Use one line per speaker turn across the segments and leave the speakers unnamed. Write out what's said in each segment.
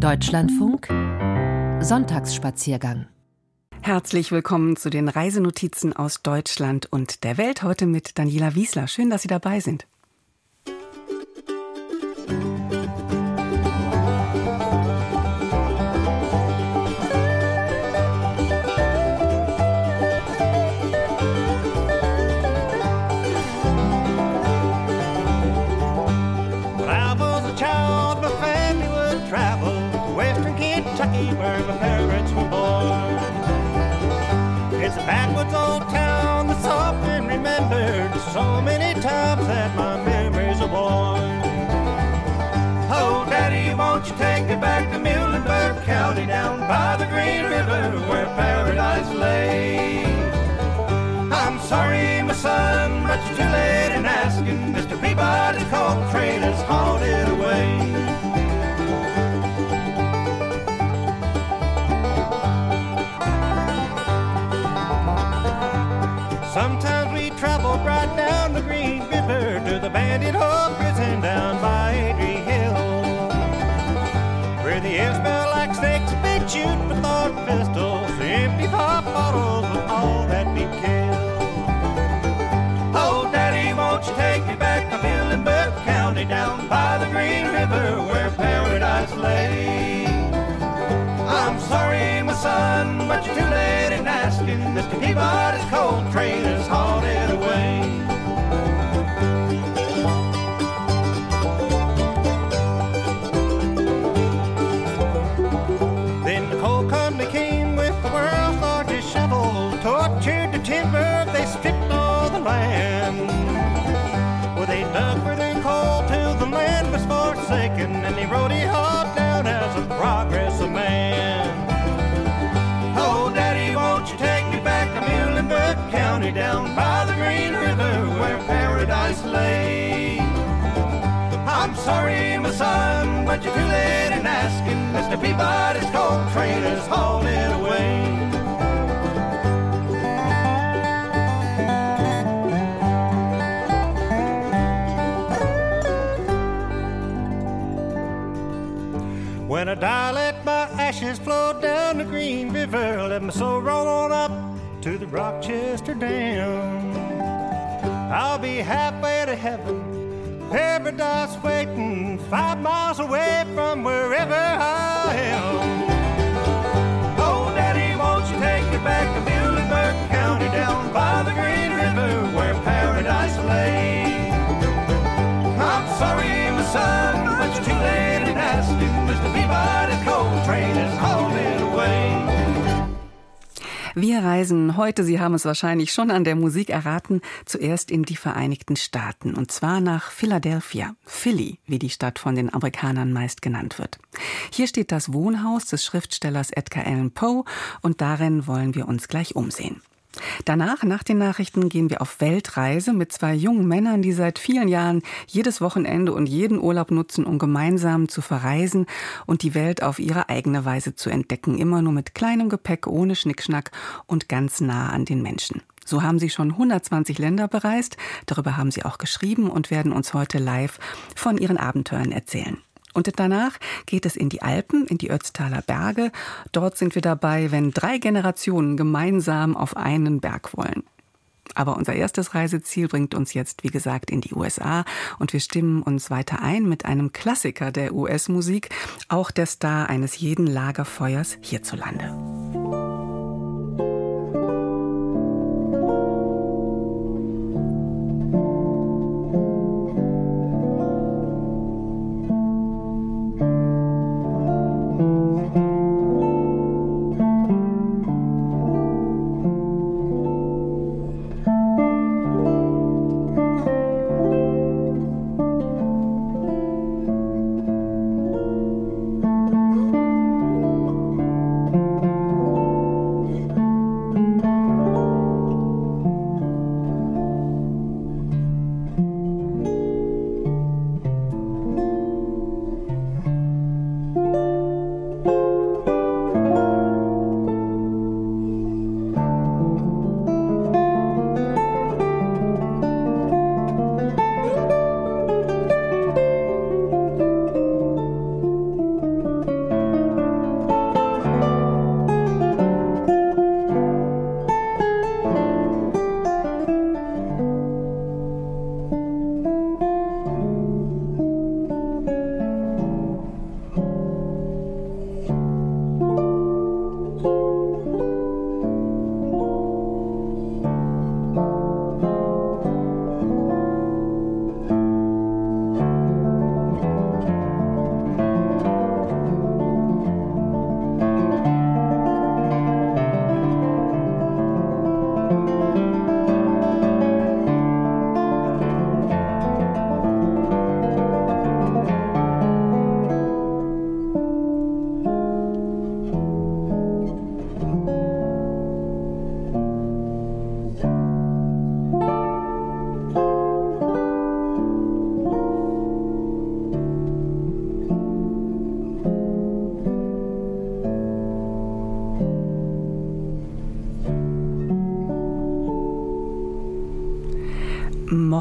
Deutschlandfunk Sonntagsspaziergang
Herzlich willkommen zu den Reisenotizen aus Deutschland und der Welt heute mit Daniela Wiesler. Schön, dass Sie dabei sind. much too late in asking. Mr.
Peabody's called the train is haunted away. Sometimes we travel right down the Green River to the bandit hole. Coal train is hauled it away. Then the coal company came with the world's largest shovel, tortured the timber, they stripped all the land. Well, they dug for their coal till the land was forsaken, and they rode it hard down as a progress paradise? I'm sorry, my son, but you're too late in asking. Mr. Peabody's coal train is hauling away. When I die, let my ashes flow down the Green River. Let my soul roll on up to the Rochester Dam. I'll be halfway to heaven, paradise waiting, five miles away from wherever I am. Oh, Daddy, won't you take me back to Muhlenberg County down by the Green River where paradise lay? I'm sorry, my son, but you're too late in asking. Mr. Peabody's coal train is away.
Wir reisen heute, Sie haben es wahrscheinlich schon an der Musik erraten, zuerst in die Vereinigten Staaten und zwar nach Philadelphia, Philly, wie die Stadt von den Amerikanern meist genannt wird. Hier steht das Wohnhaus des Schriftstellers Edgar Allan Poe und darin wollen wir uns gleich umsehen. Danach, nach den Nachrichten, gehen wir auf Weltreise mit zwei jungen Männern, die seit vielen Jahren jedes Wochenende und jeden Urlaub nutzen, um gemeinsam zu verreisen und die Welt auf ihre eigene Weise zu entdecken. Immer nur mit kleinem Gepäck, ohne Schnickschnack und ganz nah an den Menschen. So haben sie schon 120 Länder bereist. Darüber haben sie auch geschrieben und werden uns heute live von ihren Abenteuern erzählen. Und danach geht es in die Alpen, in die Ötztaler Berge. Dort sind wir dabei, wenn drei Generationen gemeinsam auf einen Berg wollen. Aber unser erstes Reiseziel bringt uns jetzt, wie gesagt, in die USA und wir stimmen uns weiter ein mit einem Klassiker der US-Musik, auch der Star eines jeden Lagerfeuers hierzulande.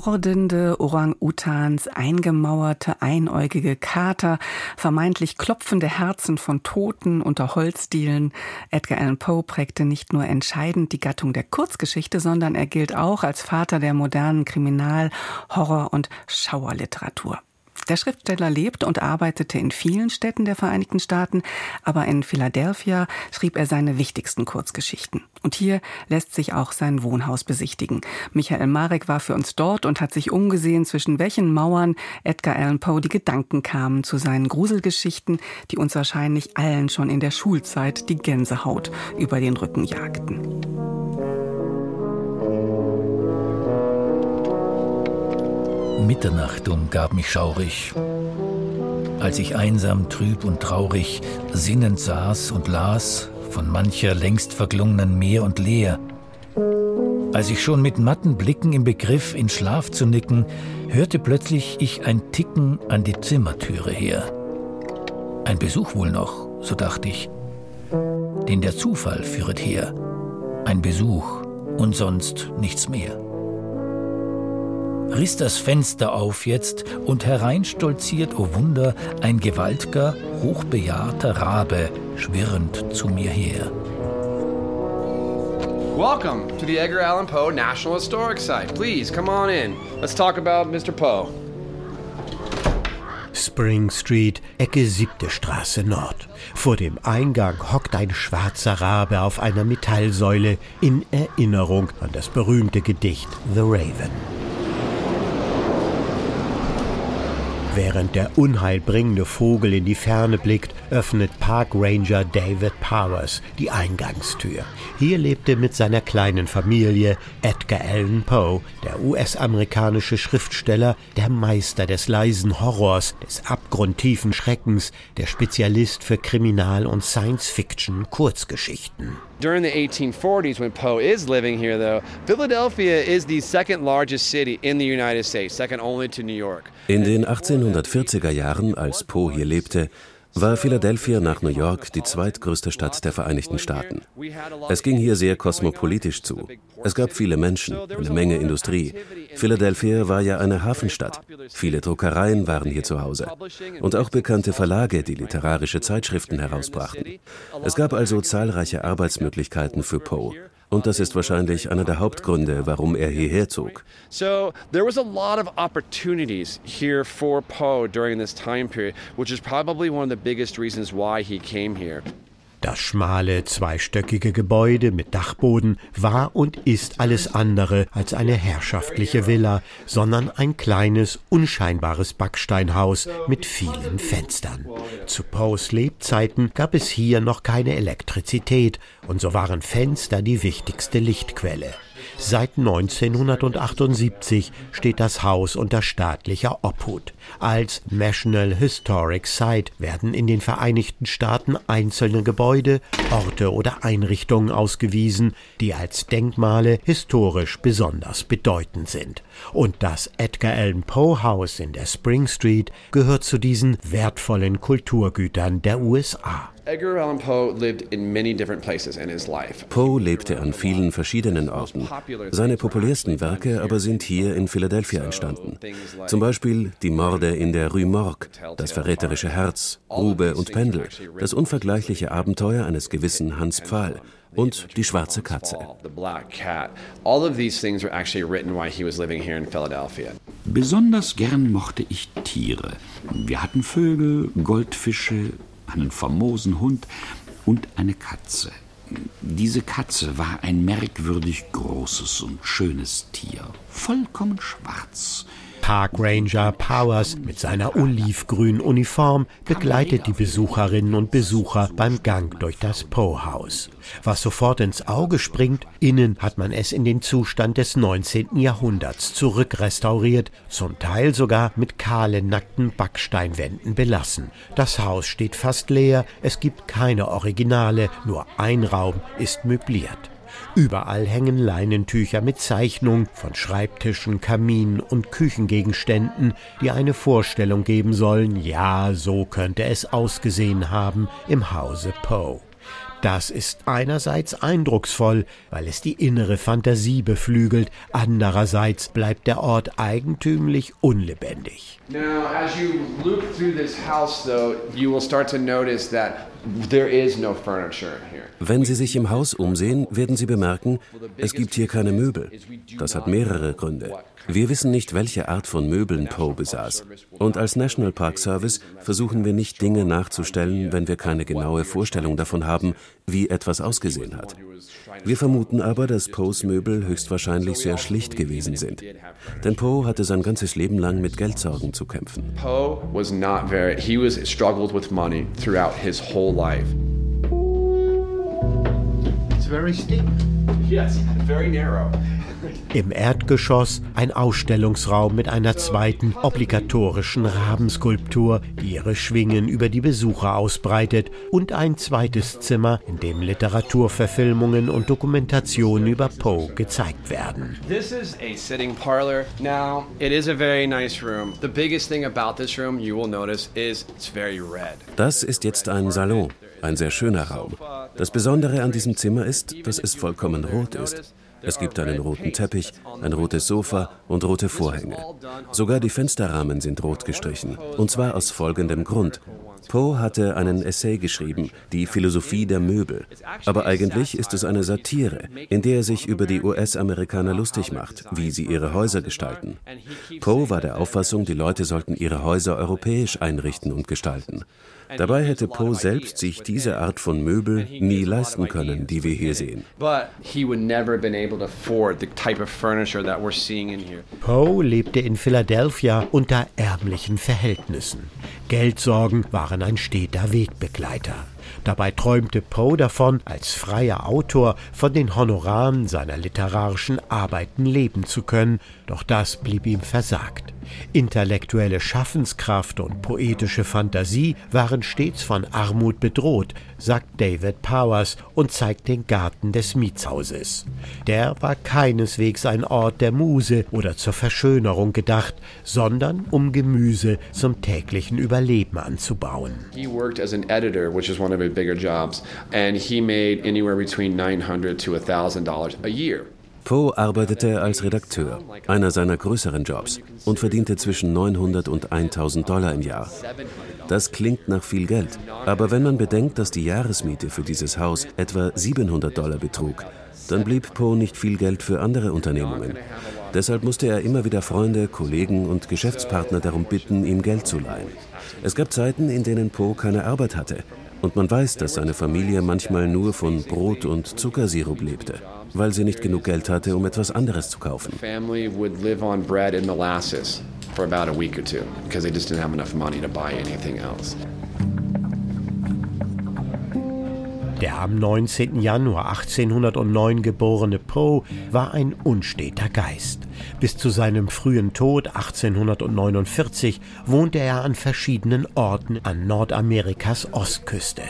Mordende Orang-Utans, eingemauerte, einäugige Kater, vermeintlich klopfende Herzen von Toten unter Holzdielen. Edgar Allan Poe prägte nicht nur entscheidend die Gattung der Kurzgeschichte, sondern er gilt auch als Vater der modernen Kriminal-, Horror- und Schauerliteratur. Der Schriftsteller lebte und arbeitete in vielen Städten der Vereinigten Staaten, aber in Philadelphia schrieb er seine wichtigsten Kurzgeschichten. Und hier lässt sich auch sein Wohnhaus besichtigen. Michael Marek war für uns dort und hat sich umgesehen, zwischen welchen Mauern Edgar Allan Poe die Gedanken kamen zu seinen Gruselgeschichten, die uns wahrscheinlich allen schon in der Schulzeit die Gänsehaut über den Rücken jagten.
Mitternacht umgab mich schaurig, als ich einsam, trüb und traurig sinnend saß und las von mancher längst verklungenen Meer und Leer. Als ich schon mit matten Blicken im Begriff in Schlaf zu nicken, hörte plötzlich ich ein Ticken an die Zimmertüre her. Ein Besuch wohl noch, so dachte ich, den der Zufall führet her. Ein Besuch und sonst nichts mehr riss das Fenster auf jetzt und hereinstolziert, o oh Wunder, ein gewaltger, hochbejahrter Rabe, schwirrend zu mir her.
Welcome to the Edgar Allan Poe National Historic Site. Please come on in. Let's talk about Mr. Poe.
Spring Street, Ecke siebte Straße Nord. Vor dem Eingang hockt ein schwarzer Rabe auf einer Metallsäule in Erinnerung an das berühmte Gedicht The Raven. Während der unheilbringende Vogel in die Ferne blickt, öffnet Park Ranger David Powers die Eingangstür. Hier lebte mit seiner kleinen Familie Edgar Allan Poe, der US-amerikanische Schriftsteller, der Meister des leisen Horrors, des abgrundtiefen Schreckens, der Spezialist für Kriminal- und Science-Fiction-Kurzgeschichten.
During the 1840s, when Poe is living here, though, Philadelphia is the second largest city in the United States, second only to New York.
In den 1840er Jahren, als Poe hier lebte, war Philadelphia nach New York die zweitgrößte Stadt der Vereinigten Staaten. Es ging hier sehr kosmopolitisch zu. Es gab viele Menschen, eine Menge Industrie. Philadelphia war ja eine Hafenstadt. Viele Druckereien waren hier zu Hause. Und auch bekannte Verlage, die literarische Zeitschriften herausbrachten. Es gab also zahlreiche Arbeitsmöglichkeiten für Poe. Und das ist wahrscheinlich einer der Hauptgründe, warum er hierher zog.
Das schmale, zweistöckige Gebäude mit Dachboden war und ist alles andere als eine herrschaftliche Villa, sondern ein kleines, unscheinbares Backsteinhaus mit vielen Fenstern. Zu Poes Lebzeiten gab es hier noch keine Elektrizität, und so waren Fenster die wichtigste Lichtquelle. Seit 1978 steht das Haus unter staatlicher Obhut. Als National Historic Site werden in den Vereinigten Staaten einzelne Gebäude, Orte oder Einrichtungen ausgewiesen, die als Denkmale historisch besonders bedeutend sind. Und das Edgar Allan Poe Haus in der Spring Street gehört zu diesen wertvollen Kulturgütern der USA.
Edgar Allan Poe lived in many different places in his life.
Poe lebte an vielen verschiedenen Orten. Seine populärsten Werke aber sind hier in Philadelphia entstanden. Zum Beispiel Die Morde in der Rue Morgue, Das verräterische Herz, Grube und Pendel, Das unvergleichliche Abenteuer eines gewissen Hans Pfahl und Die schwarze Katze.
Besonders gern mochte ich Tiere. Wir hatten Vögel, Goldfische, einen famosen Hund und eine Katze. Diese Katze war ein merkwürdig großes und schönes Tier, vollkommen schwarz,
Park Ranger Powers mit seiner olivgrünen Uniform begleitet die Besucherinnen und Besucher beim Gang durch das Poe-Haus. Was sofort ins Auge springt, innen hat man es in den Zustand des 19. Jahrhunderts zurückrestauriert, zum Teil sogar mit kahlen, nackten Backsteinwänden belassen. Das Haus steht fast leer, es gibt keine Originale, nur ein Raum ist möbliert. Überall hängen Leinentücher mit Zeichnungen von Schreibtischen, Kaminen und Küchengegenständen, die eine Vorstellung geben sollen, ja, so könnte es ausgesehen haben im Hause Poe. Das ist einerseits eindrucksvoll, weil es die innere Fantasie beflügelt, andererseits bleibt der Ort eigentümlich unlebendig.
Now, as you look through this house, though, you will start to notice that there is no furniture here.
Wenn Sie sich im Haus umsehen, werden Sie bemerken, es gibt hier keine Möbel. Das hat mehrere Gründe. Wir wissen nicht, welche Art von Möbeln Poe besaß. Und als National Park Service versuchen wir nicht Dinge nachzustellen, wenn wir keine genaue Vorstellung davon haben, wie etwas ausgesehen hat. Wir vermuten aber, dass Poes Möbel höchstwahrscheinlich sehr schlicht gewesen sind. Denn Poe hatte sein ganzes Leben lang mit Geldsorgen zu kämpfen.
Poe was not very, he was struggled with money throughout his whole life.
It's very steep.
Yes, very narrow.
Im Erdgeschoss ein Ausstellungsraum mit einer zweiten obligatorischen Rabenskulptur, die ihre Schwingen über die Besucher ausbreitet, und ein zweites Zimmer, in dem Literaturverfilmungen und Dokumentationen über Poe gezeigt werden.
This is a sitting parlor. Now, it is a very nice room. The biggest thing about this room you will notice is it's very red.
Das ist jetzt ein Salon, ein sehr schöner Raum. Das Besondere an diesem Zimmer ist, dass es vollkommen rot ist. Es gibt einen roten Teppich, ein rotes Sofa und rote Vorhänge. Sogar die Fensterrahmen sind rot gestrichen. Und zwar aus folgendem Grund. Poe hatte einen Essay geschrieben, Die Philosophie der Möbel. Aber eigentlich ist es eine Satire, in der er sich über die US-Amerikaner lustig macht, wie sie ihre Häuser gestalten. Poe war der Auffassung, die Leute sollten ihre Häuser europäisch einrichten und gestalten. Dabei hätte Poe selbst sich diese Art von Möbel nie leisten können, die wir hier sehen.
But he would never have been able to afford the type of furniture that we're seeing in here.
Poe lebte in Philadelphia unter ärmlichen Verhältnissen. Geldsorgen waren ein steter Wegbegleiter. Dabei träumte Poe davon, als freier Autor von den Honoraren seiner literarischen Arbeiten leben zu können, doch das blieb ihm versagt. Intellektuelle Schaffenskraft und poetische Fantasie waren stets von Armut bedroht, sagt David Powers und zeigt den Garten des Mietshauses. Der war keineswegs ein Ort der Muse oder zur Verschönerung gedacht, sondern um Gemüse zum täglichen Überleben anzubauen.
He worked as an editor, which is one of his bigger jobs, and he made anywhere between 900 to $1,000 a year.
Poe arbeitete als Redakteur, einer seiner größeren Jobs, und verdiente zwischen 900 und 1000 Dollar im Jahr. Das klingt nach viel Geld, aber wenn man bedenkt, dass die Jahresmiete für dieses Haus etwa 700 Dollar betrug, dann blieb Poe nicht viel Geld für andere Unternehmungen. Deshalb musste er immer wieder Freunde, Kollegen und Geschäftspartner darum bitten, ihm Geld zu leihen. Es gab Zeiten, in denen Poe keine Arbeit hatte. Und man weiß, dass seine Familie manchmal nur von Brot und Zuckersirup lebte, weil sie nicht genug Geld hatte, um etwas anderes zu kaufen.
Der am 19. Januar 1809 geborene Poe war ein unsteter Geist. Bis zu seinem frühen Tod 1849 wohnte er an verschiedenen Orten an Nordamerikas Ostküste.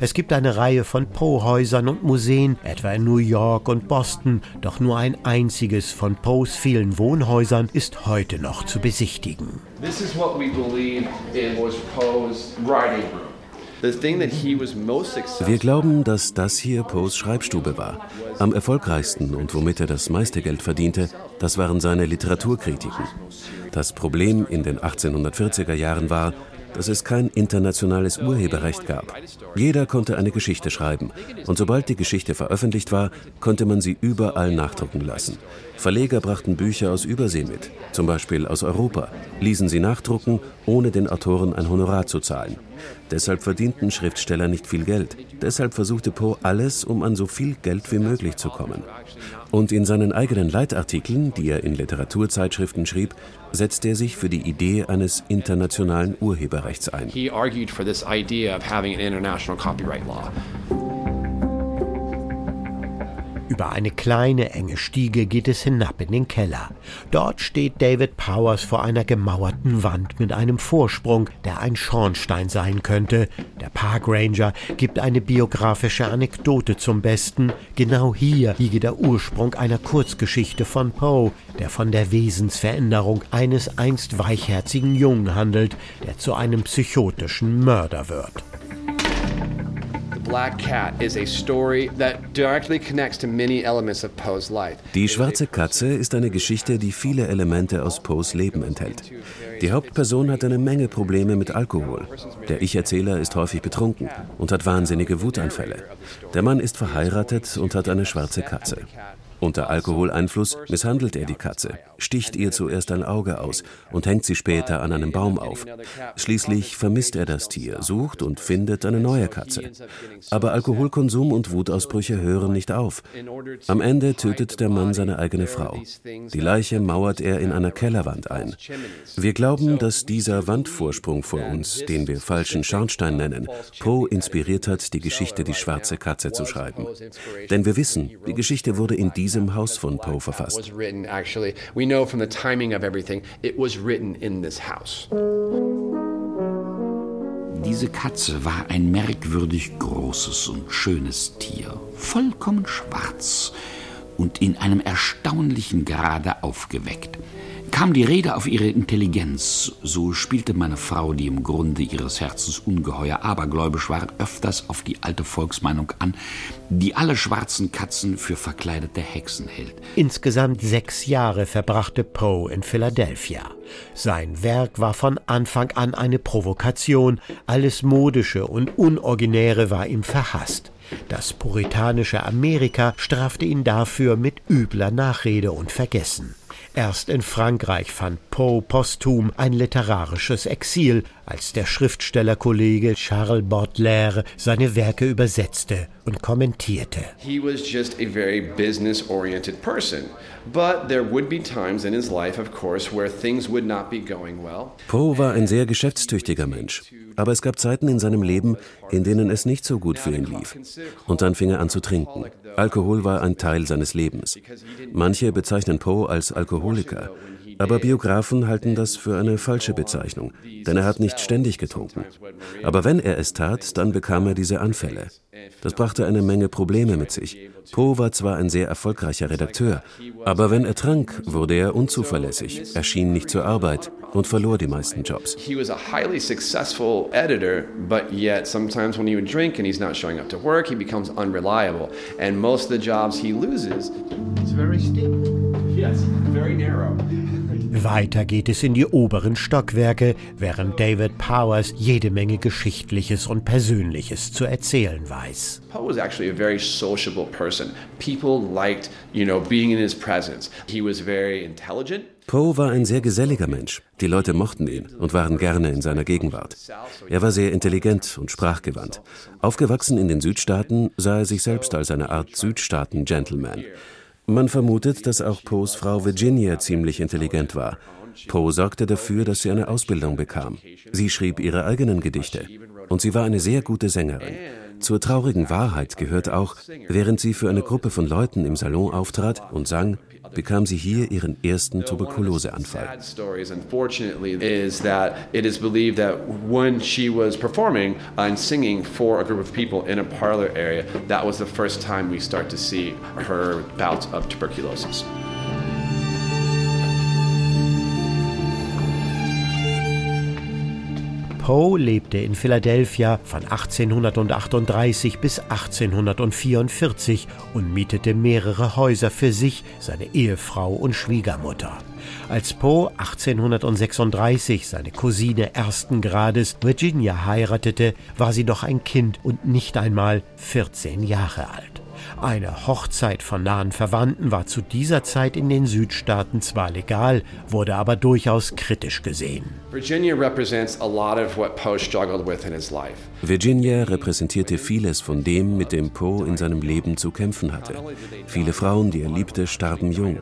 Es gibt eine Reihe von Poe-Häusern und Museen, etwa in New York und Boston, doch nur ein einziges von Poes vielen Wohnhäusern ist heute noch zu besichtigen.
This is what we believe it was Poe's writing room. The thing that he was most successful
Wir glauben, dass das hier Poes Schreibstube war. Am erfolgreichsten und womit er das meiste Geld verdiente, das waren seine Literaturkritiken. Das Problem in den 1840er Jahren war, dass es kein internationales Urheberrecht gab. Jeder konnte eine Geschichte schreiben und sobald die Geschichte veröffentlicht war, konnte man sie überall nachdrucken lassen. Verleger brachten Bücher aus Übersee mit, zum Beispiel aus Europa, ließen sie nachdrucken, ohne den Autoren ein Honorar zu zahlen. Deshalb verdienten Schriftsteller nicht viel Geld. Deshalb versuchte Poe alles, um an so viel Geld wie möglich zu kommen. Und in seinen eigenen Leitartikeln, die er in Literaturzeitschriften schrieb, setzte er sich für die Idee eines internationalen Urheberrechts ein.
Über eine kleine, enge Stiege geht es hinab in den Keller. Dort steht David Powers vor einer gemauerten Wand mit einem Vorsprung, der ein Schornstein sein könnte. Der Park Ranger gibt eine biografische Anekdote zum Besten. Genau hier liege der Ursprung einer Kurzgeschichte von Poe, der von der Wesensveränderung eines einst weichherzigen Jungen handelt, der zu einem psychotischen Mörder wird.
Die schwarze Katze ist eine Geschichte, die viele Elemente aus Poes Leben enthält. Die Hauptperson hat eine Menge Probleme mit Alkohol. Der Ich-Erzähler ist häufig betrunken und hat wahnsinnige Wutanfälle. Der Mann ist verheiratet und hat eine schwarze Katze. Unter Alkoholeinfluss misshandelt er die Katze, sticht ihr zuerst ein Auge aus und hängt sie später an einem Baum auf. Schließlich vermisst er das Tier, sucht und findet eine neue Katze. Aber Alkoholkonsum und Wutausbrüche hören nicht auf. Am Ende tötet der Mann seine eigene Frau. Die Leiche mauert er in einer Kellerwand ein. Wir glauben, dass dieser Wandvorsprung vor uns, den wir falschen Schornstein nennen, Poe inspiriert hat, die Geschichte Die schwarze Katze zu schreiben. Denn wir wissen, die Geschichte wurde in diesem Haus von Poe verfasst.
Diese Katze war ein merkwürdig großes und schönes Tier, vollkommen schwarz und in einem erstaunlichen Grade aufgeweckt. Kam die Rede auf ihre Intelligenz, so spielte meine Frau, die im Grunde ihres Herzens ungeheuer abergläubisch war, öfters auf die alte Volksmeinung an, die alle schwarzen Katzen für verkleidete Hexen hält.
Insgesamt sechs Jahre verbrachte Poe in Philadelphia. Sein Werk war von Anfang an eine Provokation, alles Modische und Unoriginäre war ihm verhasst. Das puritanische Amerika strafte ihn dafür mit übler Nachrede und Vergessen. Erst in Frankreich fand Poe posthum ein literarisches Exil, als der Schriftstellerkollege Charles Baudelaire seine Werke übersetzte und kommentierte. He was just a very business-oriented person, but there would be times in his life, of course, where things would not be going well.
Poe war ein sehr geschäftstüchtiger Mensch, aber es gab Zeiten in seinem Leben, in denen es nicht so gut für ihn lief. Und dann fing er an zu trinken. Alkohol war ein Teil seines Lebens. Manche bezeichnen Poe als Alkoholiker, aber Biografen halten das für eine falsche Bezeichnung, denn er hat nicht ständig getrunken. Aber wenn er es tat, dann bekam er diese Anfälle. Das brachte eine Menge Probleme mit sich. Poe war zwar ein sehr erfolgreicher Redakteur, aber wenn er trank, wurde er unzuverlässig, erschien nicht zur Arbeit und verlor die meisten Jobs. He was a highly successful editor, but yet sometimes when he would drink and he's not showing up to work, he becomes unreliable. And most of the jobs he loses, it's very steep. Yes, very narrow.
Weiter geht es in die oberen Stockwerke, während David Powers jede Menge Geschichtliches und Persönliches zu erzählen weiß. Poe was actually a very sociable person. People liked, you know, being in his presence. He was very intelligent.
Poe war ein sehr geselliger Mensch. Die Leute mochten ihn und waren gerne in seiner Gegenwart. Er war sehr intelligent und sprachgewandt. Aufgewachsen in den Südstaaten sah er sich selbst als eine Art Südstaaten-Gentleman. Man vermutet, dass auch Poes Frau Virginia ziemlich intelligent war. Poe sorgte dafür, dass sie eine Ausbildung bekam. Sie schrieb ihre eigenen Gedichte. Und sie war eine sehr gute Sängerin. Zur traurigen Wahrheit gehört auch, während sie für eine Gruppe von Leuten im Salon auftrat und sang, bekam sie hier ihren ersten Tuberkuloseanfall. that was the first time we start to see her bouts of tuberculosis.
Poe lebte in Philadelphia von 1838 bis 1844 und mietete mehrere Häuser für sich, seine Ehefrau und Schwiegermutter. Als Poe 1836 seine Cousine ersten Grades Virginia heiratete, war sie noch ein Kind und nicht einmal 14 Jahre alt. Eine Hochzeit von nahen Verwandten war zu dieser Zeit in den Südstaaten zwar legal, wurde aber durchaus kritisch gesehen. Virginia
repräsentierte vieles von dem, mit dem Poe in seinem Leben zu kämpfen hatte. Viele Frauen, die er liebte, starben jung.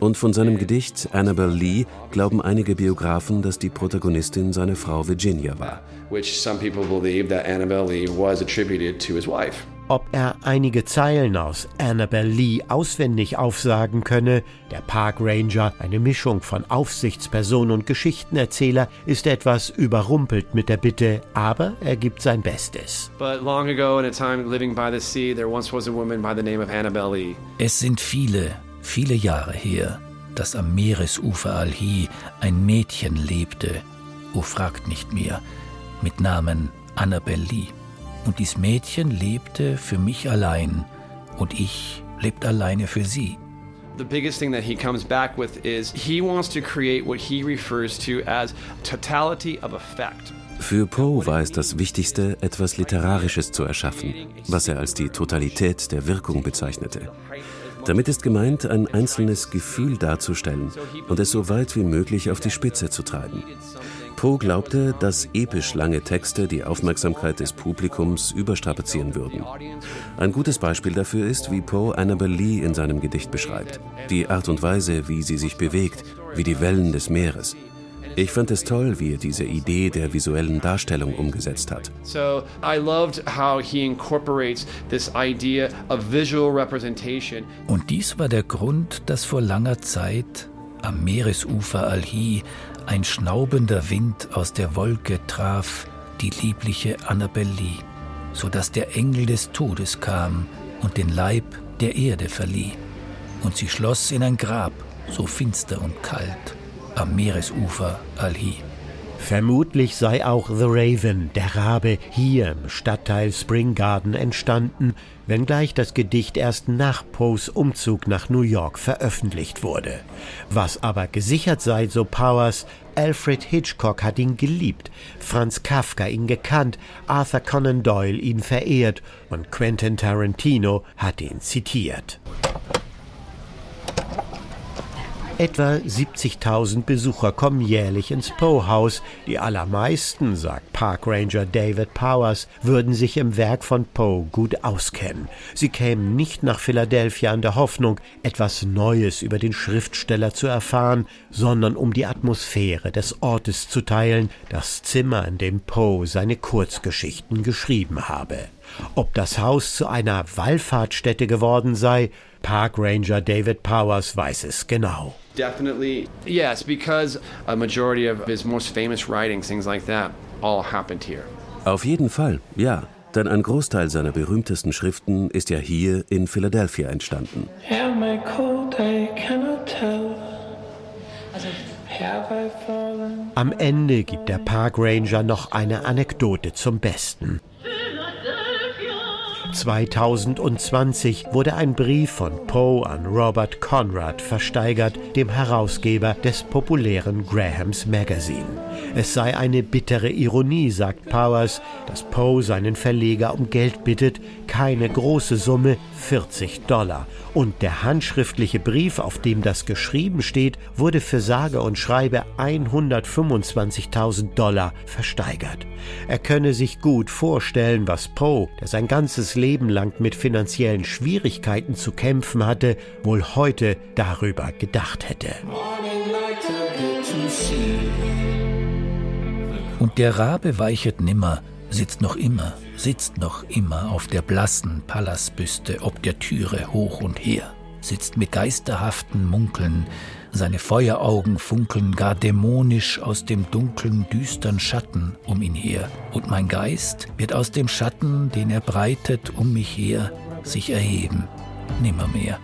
Und von seinem Gedicht Annabel Lee glauben einige Biografen, dass die Protagonistin seine Frau Virginia war. Which some people believe that Annabel Lee was attributed to his wife.
Ob er einige Zeilen aus Annabel Lee auswendig aufsagen könne, der Park Ranger, eine Mischung von Aufsichtsperson und Geschichtenerzähler, ist etwas überrumpelt mit der Bitte, aber er gibt sein Bestes.
Es sind viele, viele Jahre her, dass am Meeresufer Alhi ein Mädchen lebte, o fragt nicht mehr, mit Namen Annabel Lee. Und dies Mädchen lebte für mich allein und ich lebte alleine für sie.
The biggest thing that he comes back with is he wants to create what he refers to as totality of effect.
Für Poe war es das Wichtigste, etwas Literarisches zu erschaffen, was er als die Totalität der Wirkung bezeichnete. Damit ist gemeint, ein einzelnes Gefühl darzustellen und es so weit wie möglich auf die Spitze zu treiben. Poe glaubte, dass episch lange Texte die Aufmerksamkeit des Publikums überstrapazieren würden. Ein gutes Beispiel dafür ist, wie Poe Annabel Lee in seinem Gedicht beschreibt. Die Art und Weise, wie sie sich bewegt, wie die Wellen des Meeres. Ich fand es toll, wie er diese Idee der visuellen Darstellung umgesetzt hat.
So I loved how he incorporates this idea of visual representation.
Und dies war der Grund, dass vor langer Zeit am Meeresufer Alhi ein schnaubender Wind aus der Wolke traf die liebliche Annabel Lee, so dass der Engel des Todes kam und den Leib der Erde verlieh. Und sie schloss in ein Grab, so finster und kalt am Meeresufer Alhi.
Vermutlich sei auch The Raven, der Rabe, hier im Stadtteil Spring Garden entstanden, wenngleich das Gedicht erst nach Poes Umzug nach New York veröffentlicht wurde. Was aber gesichert sei, so Powers, Alfred Hitchcock hat ihn geliebt, Franz Kafka ihn gekannt, Arthur Conan Doyle ihn verehrt und Quentin Tarantino hat ihn zitiert. Etwa 70.000 Besucher kommen jährlich ins Poe-Haus. Die allermeisten, sagt Parkranger David Powers, würden sich im Werk von Poe gut auskennen. Sie kämen nicht nach Philadelphia in der Hoffnung, etwas Neues über den Schriftsteller zu erfahren, sondern um die Atmosphäre des Ortes zu teilen, das Zimmer, in dem Poe seine Kurzgeschichten geschrieben habe. Ob das Haus zu einer Wallfahrtsstätte geworden sei, Parkranger David Powers weiß es genau.
Definitely, yes, because a majority of his most famous writings, things like that, all happened here.
Auf jeden Fall, ja. Denn ein Großteil seiner berühmtesten Schriften ist ja hier in Philadelphia entstanden.
Am Ende gibt der Parkranger noch eine Anekdote zum Besten. 2020 wurde ein Brief von Poe an Robert Conrad versteigert, dem Herausgeber des populären Grahams Magazine. Es sei eine bittere Ironie, sagt Powers, dass Poe seinen Verleger um Geld bittet, keine große Summe, 40 Dollar. Und der handschriftliche Brief, auf dem das geschrieben steht, wurde für sage und schreibe 125.000 Dollar versteigert. Er könne sich gut vorstellen, was Poe, der sein ganzes Leben lang mit finanziellen Schwierigkeiten zu kämpfen hatte, wohl heute darüber gedacht hätte.
Und der Rabe weichet nimmer, sitzt noch immer, sitzt noch immer auf der blassen Pallasbüste ob der Türe hoch und her, sitzt mit geisterhaften Munkeln, seine Feueraugen funkeln gar dämonisch aus dem dunklen, düstern Schatten um ihn her, und mein Geist wird aus dem Schatten, den er breitet um mich her, sich erheben, nimmermehr.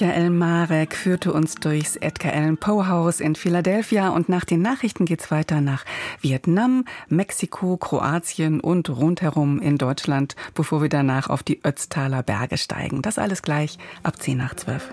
Michael Marek führte uns durchs Edgar Allan Poe Haus in Philadelphia und nach den Nachrichten geht's weiter nach Vietnam, Mexiko, Kroatien und rundherum in Deutschland, bevor wir danach auf die Ötztaler Berge steigen. Das alles gleich ab 10 nach 12.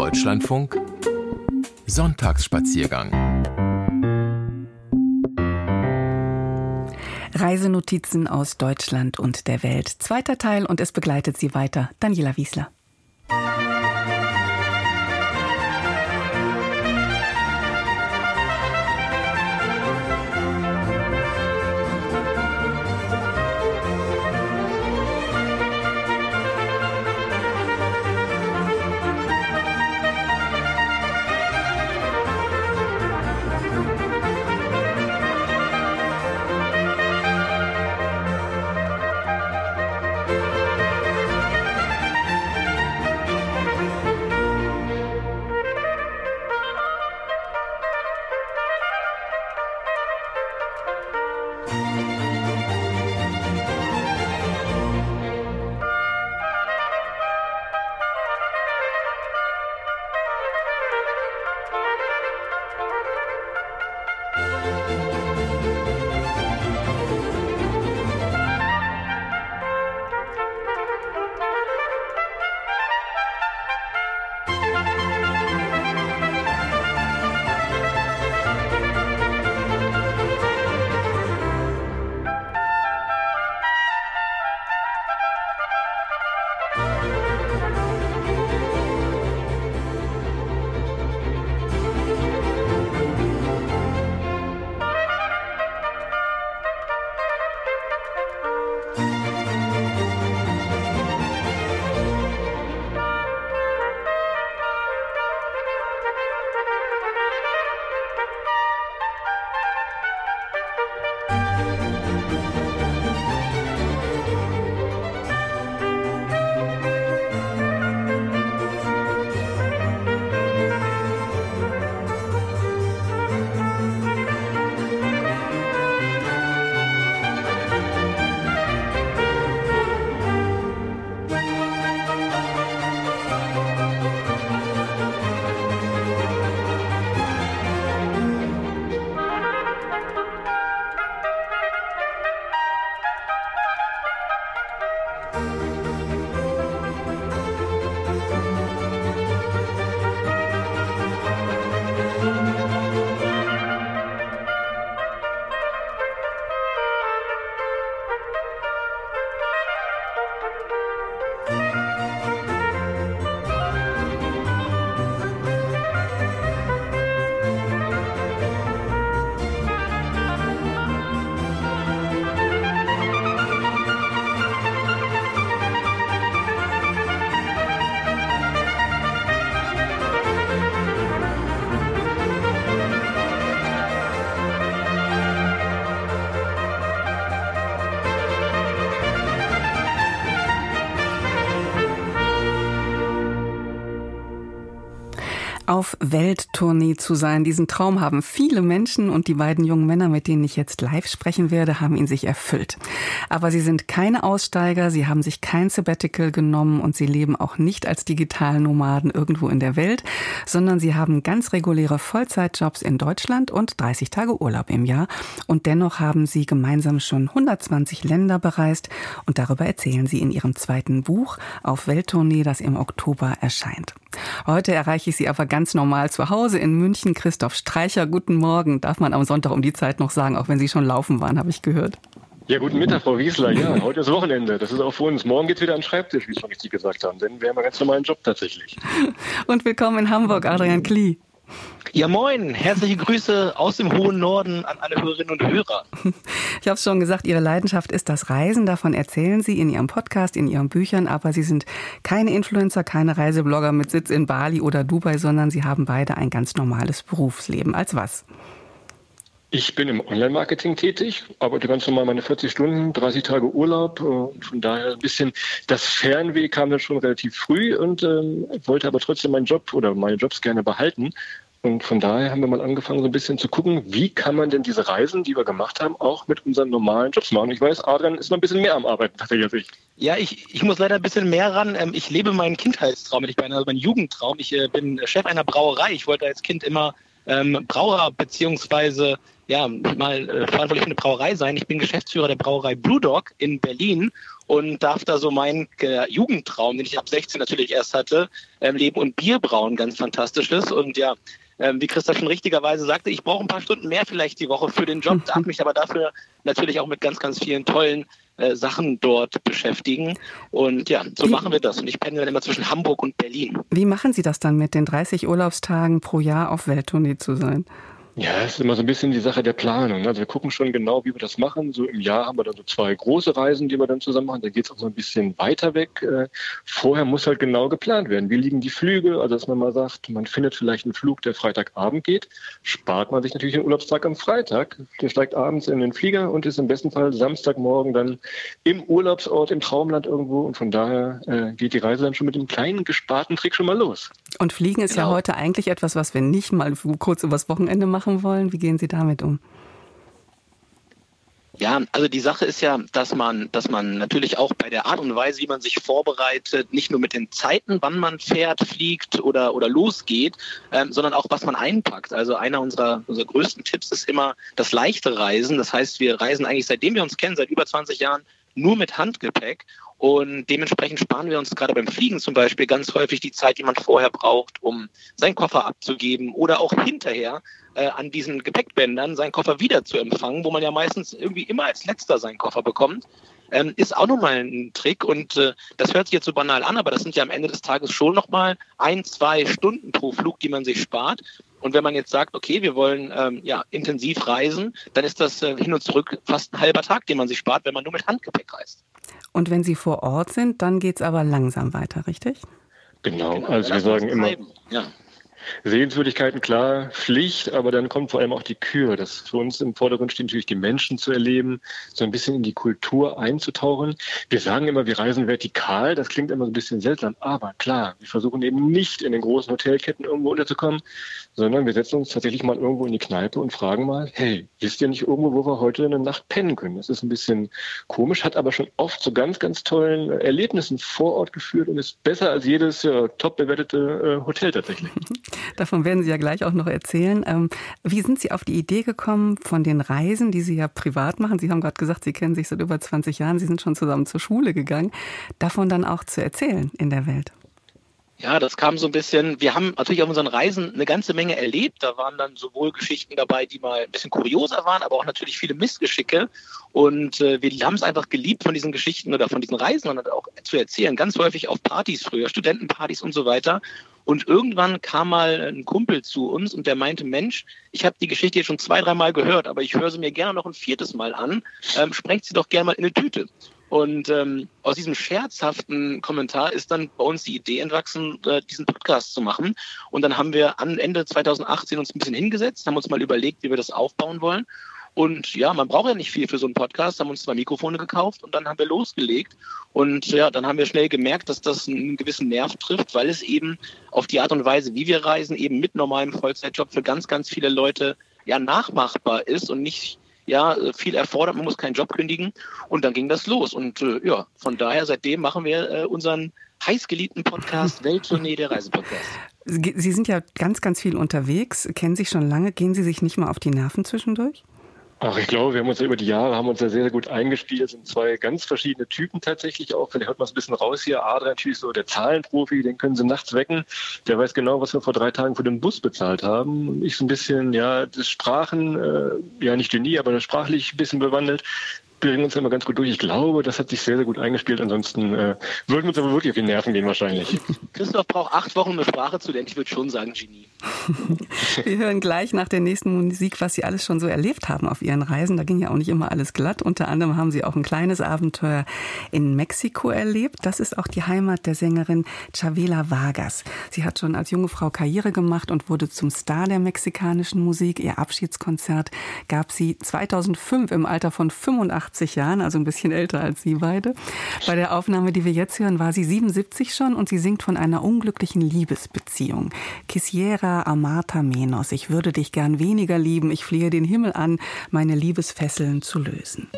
Deutschlandfunk Sonntagsspaziergang
Reisenotizen aus Deutschland und der Welt. Zweiter Teil und es begleitet Sie weiter Daniela Wiesler. Auf Welttournee zu sein. Diesen Traum haben viele Menschen und die beiden jungen Männer, mit denen ich jetzt live sprechen werde, haben ihn sich erfüllt. Aber sie sind keine Aussteiger, sie haben sich kein Sabbatical genommen und sie leben auch nicht als Digitalnomaden irgendwo in der Welt, sondern sie haben ganz reguläre Vollzeitjobs in Deutschland und 30 Tage Urlaub im Jahr. Und dennoch haben sie gemeinsam schon 120 Länder bereist und darüber erzählen sie in ihrem zweiten Buch auf Welttournee, das im Oktober erscheint. Heute erreiche ich Sie aber ganz normal zu Hause in München. Christoph Streicher, guten Morgen. Darf man am Sonntag um die Zeit noch sagen, auch wenn Sie schon laufen waren, habe ich gehört.
Ja, guten Mittag, Frau Wiesler. Ja, heute ist Wochenende. Das ist auch für uns. Morgen geht es wieder an den Schreibtisch, wie Sie schon richtig gesagt haben. Denn wir haben einen ganz normalen Job tatsächlich.
Und willkommen in Hamburg, Adrian Klee.
Ja, moin. Herzliche Grüße aus dem hohen Norden an alle Hörerinnen und Hörer.
Ich habe es schon gesagt, Ihre Leidenschaft ist das Reisen. Davon erzählen Sie in Ihrem Podcast, in Ihren Büchern. Aber Sie sind keine Influencer, keine Reiseblogger mit Sitz in Bali oder Dubai, sondern Sie haben beide ein ganz normales Berufsleben. Als was?
Ich bin im Online-Marketing tätig, arbeite ganz normal meine 40 Stunden, 30 Tage Urlaub. Äh, und von daher ein bisschen das Fernweh kam dann schon relativ früh und ähm, wollte aber trotzdem meinen Job oder meine Jobs gerne behalten. Und von daher haben wir mal angefangen, so ein bisschen zu gucken, wie kann man denn diese Reisen, die wir gemacht haben, auch mit unseren normalen Jobs machen. Ich weiß, Adrian ist noch ein bisschen mehr am Arbeiten tatsächlich als ich.
Ja, ich, ich muss leider ein bisschen mehr ran. Ähm, ich lebe meinen Kindheitstraum, ich meine, also meinen Jugendtraum. Ich äh, bin Chef einer Brauerei. Ich wollte als Kind immer ähm, Brauer beziehungsweise ja, mal äh, verantwortlich für eine Brauerei sein. Ich bin Geschäftsführer der Brauerei Blue Dog in Berlin und darf da so meinen äh, Jugendtraum, den ich ab 16 natürlich erst hatte, ähm, leben und Bier brauen, ganz fantastisch ist. Und ja, ähm, wie Christa schon richtigerweise sagte, ich brauche ein paar Stunden mehr vielleicht die Woche für den Job, darf mich aber dafür natürlich auch mit ganz, ganz vielen tollen äh, Sachen dort beschäftigen. Und ja, so wie, machen wir das. Und ich pendel dann immer zwischen Hamburg und Berlin.
Wie machen Sie das dann mit den 30 Urlaubstagen pro Jahr auf Welttournee zu sein?
Ja, es ist immer so ein bisschen die Sache der Planung. Ne? Also wir gucken schon genau, wie wir das machen. So im Jahr haben wir dann so zwei große Reisen, die wir dann zusammen machen. Da geht es auch so ein bisschen weiter weg. Äh, vorher muss halt genau geplant werden. Wie liegen die Flüge? Also dass man mal sagt, man findet vielleicht einen Flug, der Freitagabend geht, spart man sich natürlich den Urlaubstag am Freitag. Der steigt abends in den Flieger und ist im besten Fall Samstagmorgen dann im Urlaubsort, im Traumland irgendwo. Und von daher äh, geht die Reise dann schon mit dem kleinen gesparten Trick schon mal los.
Und Fliegen ist genau. ja heute eigentlich etwas, was wir nicht mal kurz übers Wochenende machen machen wollen? Wie gehen Sie damit um?
Ja, also die Sache ist ja, dass man, dass man natürlich auch bei der Art und Weise, wie man sich vorbereitet, nicht nur mit den Zeiten, wann man fährt, fliegt oder, oder losgeht, ähm, sondern auch, was man einpackt. Also einer unserer, unserer größten Tipps ist immer das leichte Reisen. Das heißt, wir reisen eigentlich, seitdem wir uns kennen, seit über 20 Jahren, nur mit Handgepäck. Und dementsprechend sparen wir uns gerade beim Fliegen zum Beispiel ganz häufig die Zeit, die man vorher braucht, um seinen Koffer abzugeben oder auch hinterher äh, an diesen Gepäckbändern seinen Koffer wieder zu empfangen, wo man ja meistens irgendwie immer als letzter seinen Koffer bekommt. Ähm, ist auch nochmal ein Trick und äh, das hört sich jetzt so banal an, aber das sind ja am Ende des Tages schon nochmal ein, zwei Stunden pro Flug, die man sich spart. Und wenn man jetzt sagt, okay, wir wollen ähm, ja intensiv reisen, dann ist das äh, hin und zurück fast ein halber Tag, den man sich spart, wenn man nur mit Handgepäck reist.
Und wenn Sie vor Ort sind, dann geht es aber langsam weiter, richtig?
Genau, genau also wir sagen immer, ja. Sehenswürdigkeiten, klar, Pflicht, aber dann kommt vor allem auch die Kür. Das für uns im Vordergrund steht natürlich die Menschen zu erleben, so ein bisschen in die Kultur einzutauchen. Wir sagen immer, wir reisen vertikal, das klingt immer so ein bisschen seltsam, aber klar, wir versuchen eben nicht in den großen Hotelketten irgendwo unterzukommen, sondern wir setzen uns tatsächlich mal irgendwo in die Kneipe und fragen mal, hey, wisst ihr nicht irgendwo, wo wir heute eine Nacht pennen können? Das ist ein bisschen komisch, hat aber schon oft zu ganz, ganz tollen Erlebnissen vor Ort geführt und ist besser als jedes ja, top bewertete äh, Hotel tatsächlich.
Davon werden Sie ja gleich auch noch erzählen. Ähm, wie sind Sie auf die Idee gekommen von den Reisen, die Sie ja privat machen? Sie haben gerade gesagt, Sie kennen sich seit über 20 Jahren, Sie sind schon zusammen zur Schule gegangen, davon dann auch zu erzählen in der Welt.
Ja, das kam so ein bisschen. Wir haben natürlich auf unseren Reisen eine ganze Menge erlebt. Da waren dann sowohl Geschichten dabei, die mal ein bisschen kurioser waren, aber auch natürlich viele Missgeschicke. Und äh, wir haben es einfach geliebt, von diesen Geschichten oder von diesen Reisen und auch zu erzählen. Ganz häufig auf Partys früher, Studentenpartys und so weiter. Und irgendwann kam mal ein Kumpel zu uns und der meinte, Mensch, ich habe die Geschichte jetzt schon zwei, dreimal gehört, aber ich höre sie mir gerne noch ein viertes Mal an. Ähm, sprengt sie doch gerne mal in eine Tüte. Und ähm, aus diesem scherzhaften Kommentar ist dann bei uns die Idee entwachsen, äh, diesen Podcast zu machen. Und dann haben wir am Ende 2018 uns ein bisschen hingesetzt, haben uns mal überlegt, wie wir das aufbauen wollen. Und ja, man braucht ja nicht viel für so einen Podcast, haben uns zwei Mikrofone gekauft und dann haben wir losgelegt. Und ja, dann haben wir schnell gemerkt, dass das einen gewissen Nerv trifft, weil es eben auf die Art und Weise, wie wir reisen, eben mit normalem Vollzeitjob für ganz, ganz viele Leute ja nachmachbar ist und nicht ja, viel erfordert, man muss keinen Job kündigen. Und dann ging das los. Und äh, ja, von daher, seitdem machen wir äh, unseren heißgeliebten Podcast Welttournee der Reisepodcast.
Sie sind ja ganz, ganz viel unterwegs, kennen sich schon lange. Gehen Sie sich nicht mal auf die Nerven zwischendurch?
Ach, ich glaube, wir haben uns ja über die Jahre haben uns ja sehr, sehr gut eingespielt. Sind zwei ganz verschiedene Typen tatsächlich auch. Vielleicht hört man es ein bisschen raus hier. Adrian natürlich so der Zahlenprofi, den können sie nachts wecken. Der weiß genau, was wir vor drei Tagen für den Bus bezahlt haben. Und ich so ein bisschen, ja, das Sprachen, äh, ja nicht Genie, aber sprachlich ein bisschen bewandelt bringen uns immer ganz gut durch. Ich glaube, das hat sich sehr, sehr gut eingespielt. Ansonsten äh, würden uns aber wirklich auf die Nerven gehen wahrscheinlich.
Christoph braucht acht Wochen, eine Sprache zu lernen. Ich würde schon sagen Genie.
Wir hören gleich nach der nächsten Musik, was Sie alles schon so erlebt haben auf Ihren Reisen. Da ging ja auch nicht immer alles glatt. Unter anderem haben Sie auch ein kleines Abenteuer in Mexiko erlebt. Das ist auch die Heimat der Sängerin Chavela Vargas. Sie hat schon als junge Frau Karriere gemacht und wurde zum Star der mexikanischen Musik. Ihr Abschiedskonzert gab sie 2005 im Alter von 85 Jahren, also ein bisschen älter als Sie beide. Bei der Aufnahme, die wir jetzt hören, war sie 77 schon und sie singt von einer unglücklichen Liebesbeziehung. Quisiera amata menos. Ich würde dich gern weniger lieben. Ich flehe den Himmel an, meine Liebesfesseln zu lösen.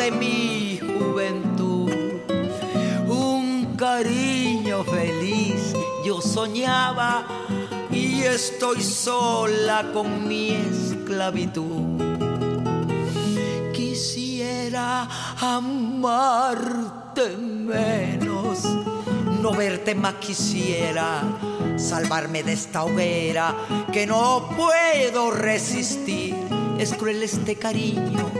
De mi juventud, un cariño feliz yo soñaba y estoy sola con mi esclavitud. Quisiera amarte menos, no verte más quisiera, salvarme de esta hoguera que no puedo resistir. Es cruel este cariño